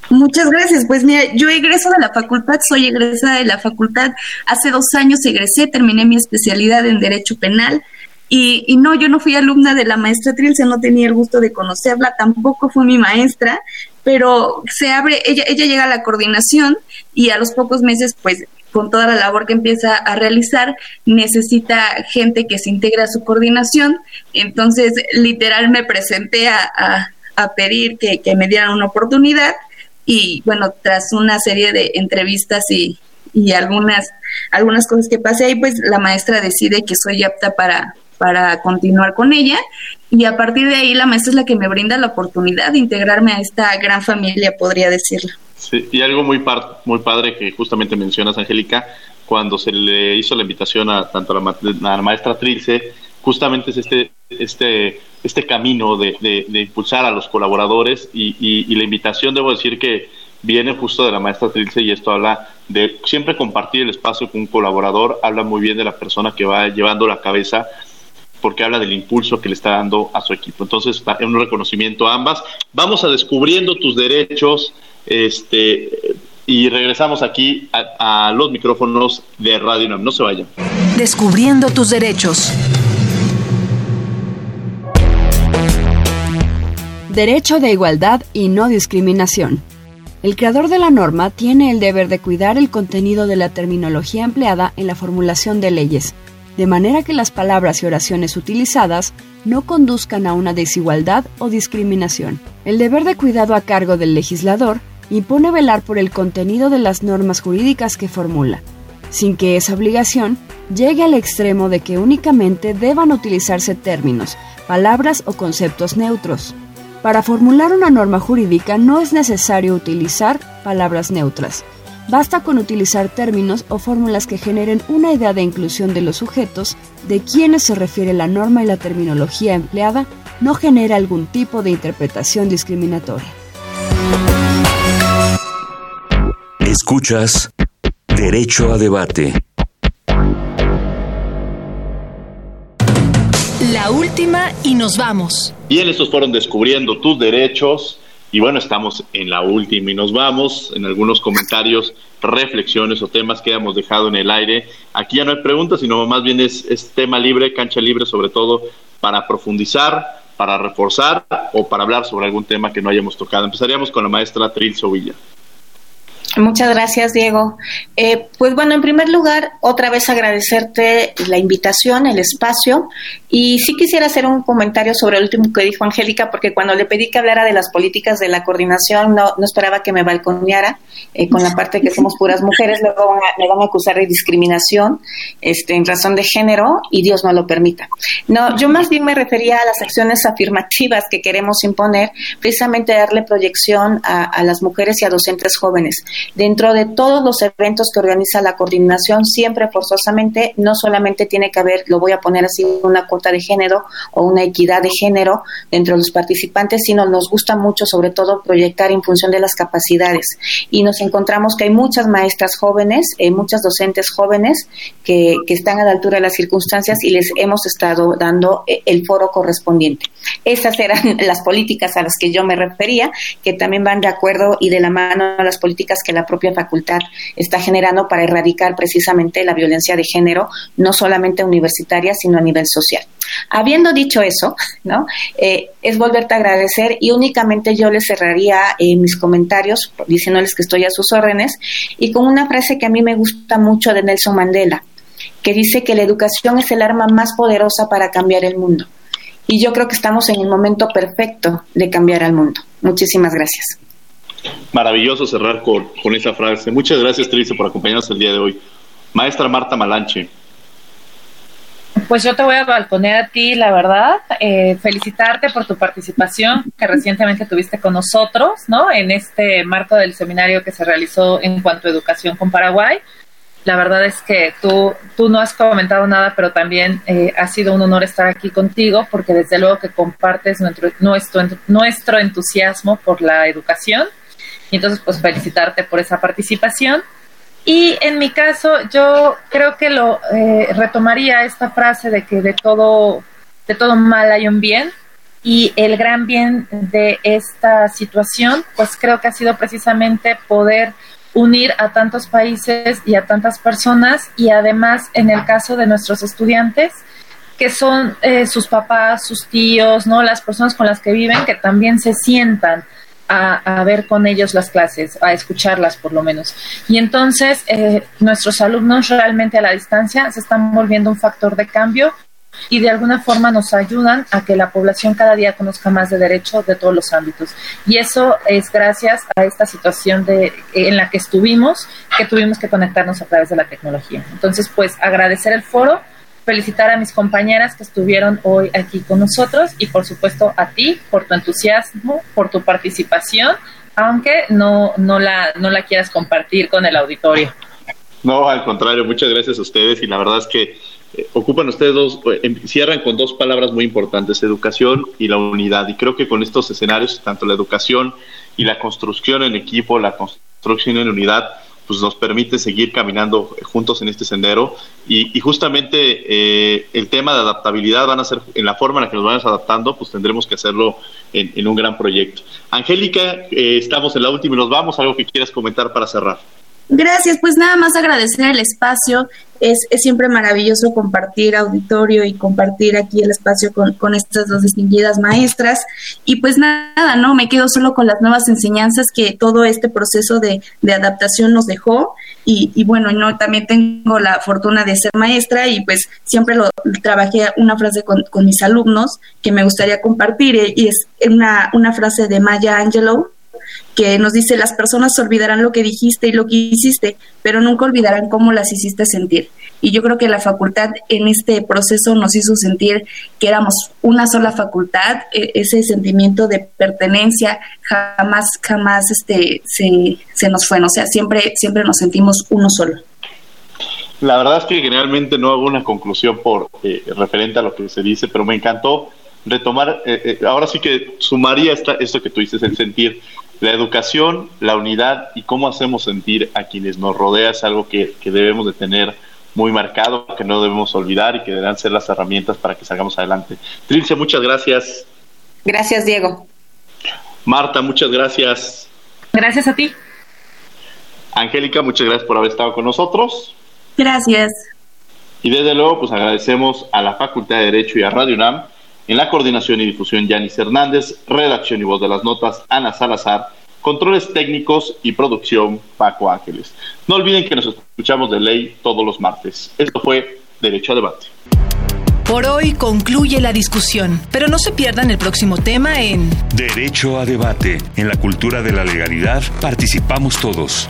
Muchas gracias. Pues mira, yo egreso de la facultad, soy egresada de la facultad. Hace dos años egresé, terminé mi especialidad en Derecho Penal. Y, y, no, yo no fui alumna de la maestra Trilce, no tenía el gusto de conocerla, tampoco fue mi maestra, pero se abre, ella, ella llega a la coordinación y a los pocos meses, pues con toda la labor que empieza a realizar, necesita gente que se integre a su coordinación. Entonces, literal, me presenté a, a, a pedir que, que me dieran una oportunidad y bueno, tras una serie de entrevistas y, y algunas, algunas cosas que pasé ahí, pues la maestra decide que soy apta para, para continuar con ella y a partir de ahí la maestra es la que me brinda la oportunidad de integrarme a esta gran familia, podría decirlo. Sí, y algo muy, par muy padre que justamente mencionas, Angélica, cuando se le hizo la invitación a tanto a la, a la maestra Trilce, justamente es este, este, este camino de, de, de impulsar a los colaboradores y, y, y, la invitación, debo decir que viene justo de la maestra Trilce y esto habla de siempre compartir el espacio con un colaborador, habla muy bien de la persona que va llevando la cabeza porque habla del impulso que le está dando a su equipo. Entonces, es un reconocimiento a ambas. Vamos a descubriendo tus derechos, este, y regresamos aquí a, a los micrófonos de Radio UNAM. No se vayan. Descubriendo tus derechos. Derecho de igualdad y no discriminación. El creador de la norma tiene el deber de cuidar el contenido de la terminología empleada en la formulación de leyes de manera que las palabras y oraciones utilizadas no conduzcan a una desigualdad o discriminación. El deber de cuidado a cargo del legislador impone velar por el contenido de las normas jurídicas que formula. sin que esa obligación llegue al extremo de que únicamente deban utilizarse términos, palabras o conceptos neutros. Para formular una norma jurídica no es necesario utilizar palabras neutras. Basta con utilizar términos o fórmulas que generen una idea de inclusión de los sujetos de quienes se refiere la norma y la terminología empleada no genera algún tipo de interpretación discriminatoria. Escuchas Derecho a Debate. La última y nos vamos. Bien, estos fueron descubriendo tus derechos. Y bueno, estamos en la última y nos vamos. En algunos comentarios, reflexiones o temas que hemos dejado en el aire. Aquí ya no hay preguntas, sino más bien es, tema libre, cancha libre, sobre todo para profundizar, para reforzar o para hablar sobre algún tema que no hayamos tocado. Empezaríamos con la maestra Tril Sovilla. Muchas gracias, Diego. Eh, pues bueno, en primer lugar, otra vez agradecerte la invitación, el espacio, y sí quisiera hacer un comentario sobre el último que dijo Angélica, porque cuando le pedí que hablara de las políticas de la coordinación, no, no esperaba que me balconeara eh, con la parte que somos puras mujeres, luego me van a acusar de discriminación este, en razón de género, y Dios no lo permita. No, yo más bien me refería a las acciones afirmativas que queremos imponer, precisamente darle proyección a, a las mujeres y a docentes jóvenes Dentro de todos los eventos que organiza la coordinación, siempre forzosamente, no solamente tiene que haber, lo voy a poner así, una cuota de género o una equidad de género dentro de los participantes, sino nos gusta mucho, sobre todo, proyectar en función de las capacidades. Y nos encontramos que hay muchas maestras jóvenes, eh, muchas docentes jóvenes que, que están a la altura de las circunstancias y les hemos estado dando eh, el foro correspondiente. Esas eran las políticas a las que yo me refería, que también van de acuerdo y de la mano a las políticas que la propia facultad está generando para erradicar precisamente la violencia de género, no solamente universitaria, sino a nivel social. Habiendo dicho eso, ¿no? Eh, es volverte a agradecer y únicamente yo les cerraría eh, mis comentarios diciéndoles que estoy a sus órdenes y con una frase que a mí me gusta mucho de Nelson Mandela, que dice que la educación es el arma más poderosa para cambiar el mundo. Y yo creo que estamos en el momento perfecto de cambiar al mundo. Muchísimas gracias. Maravilloso cerrar con, con esa frase. Muchas gracias, Trilce, por acompañarnos el día de hoy. Maestra Marta Malanche. Pues yo te voy a balconear a ti, la verdad, eh, felicitarte por tu participación que recientemente tuviste con nosotros, ¿no? En este marco del seminario que se realizó en cuanto a educación con Paraguay. La verdad es que tú, tú no has comentado nada, pero también eh, ha sido un honor estar aquí contigo porque desde luego que compartes nuestro, nuestro entusiasmo por la educación. Y entonces, pues felicitarte por esa participación. Y en mi caso, yo creo que lo eh, retomaría esta frase de que de todo, de todo mal hay un bien. Y el gran bien de esta situación, pues creo que ha sido precisamente poder unir a tantos países y a tantas personas y además en el caso de nuestros estudiantes que son eh, sus papás, sus tíos, no las personas con las que viven que también se sientan a, ver con ellos las clases, a escucharlas por lo menos. Y entonces eh, nuestros alumnos realmente a la distancia se están volviendo un factor de cambio y de alguna forma nos ayudan a que la población cada día conozca más de derecho de todos los ámbitos. Y eso es gracias a esta situación de, en la que estuvimos, que tuvimos que conectarnos a través de la tecnología. Entonces, pues agradecer el foro, felicitar a mis compañeras que estuvieron hoy aquí con nosotros y por supuesto a ti por tu entusiasmo, por tu participación, aunque no, no, la, no la quieras compartir con el auditorio. No, al contrario, muchas gracias a ustedes y la verdad es que eh, ocupan ustedes dos, eh, em, cierran con dos palabras muy importantes, educación y la unidad. Y creo que con estos escenarios, tanto la educación y la construcción en equipo, la construcción en unidad, pues nos permite seguir caminando juntos en este sendero. Y, justamente eh, el tema de adaptabilidad van a ser en la forma en la que nos vamos adaptando pues tendremos que hacerlo en, un gran proyecto. Angélica estamos en la última y nos vamos. Algo que quieras comentar para cerrar Gracias, pues nada más agradecer el espacio. Es, es, siempre maravilloso compartir auditorio y compartir aquí el espacio con, con, estas dos distinguidas maestras. Y pues nada, no, me quedo solo con las nuevas enseñanzas que todo este proceso de, de adaptación nos dejó. Y, y, bueno, no, también tengo la fortuna de ser maestra y pues siempre lo trabajé una frase con, con mis alumnos que me gustaría compartir y es una, una frase de Maya Angelou que nos dice las personas olvidarán lo que dijiste y lo que hiciste, pero nunca olvidarán cómo las hiciste sentir. Y yo creo que la facultad en este proceso nos hizo sentir que éramos una sola facultad, e, ese sentimiento de pertenencia jamás, jamás este, se, se nos fue, o sea, siempre, siempre nos sentimos uno solo. La verdad es que generalmente no hago una conclusión por eh, referente a lo que se dice, pero me encantó retomar, eh, eh, ahora sí que sumaría esta, esto que tú dices, el sentir. La educación, la unidad y cómo hacemos sentir a quienes nos rodea es algo que, que debemos de tener muy marcado, que no debemos olvidar y que deberán ser las herramientas para que salgamos adelante. Trilce, muchas gracias. Gracias, Diego. Marta, muchas gracias. Gracias a ti. Angélica, muchas gracias por haber estado con nosotros. Gracias. Y desde luego, pues agradecemos a la Facultad de Derecho y a Radio UNAM en la coordinación y difusión, Yanis Hernández, redacción y voz de las notas, Ana Salazar, controles técnicos y producción, Paco Ángeles. No olviden que nos escuchamos de ley todos los martes. Esto fue Derecho a Debate. Por hoy concluye la discusión, pero no se pierdan el próximo tema en Derecho a Debate. En la cultura de la legalidad participamos todos.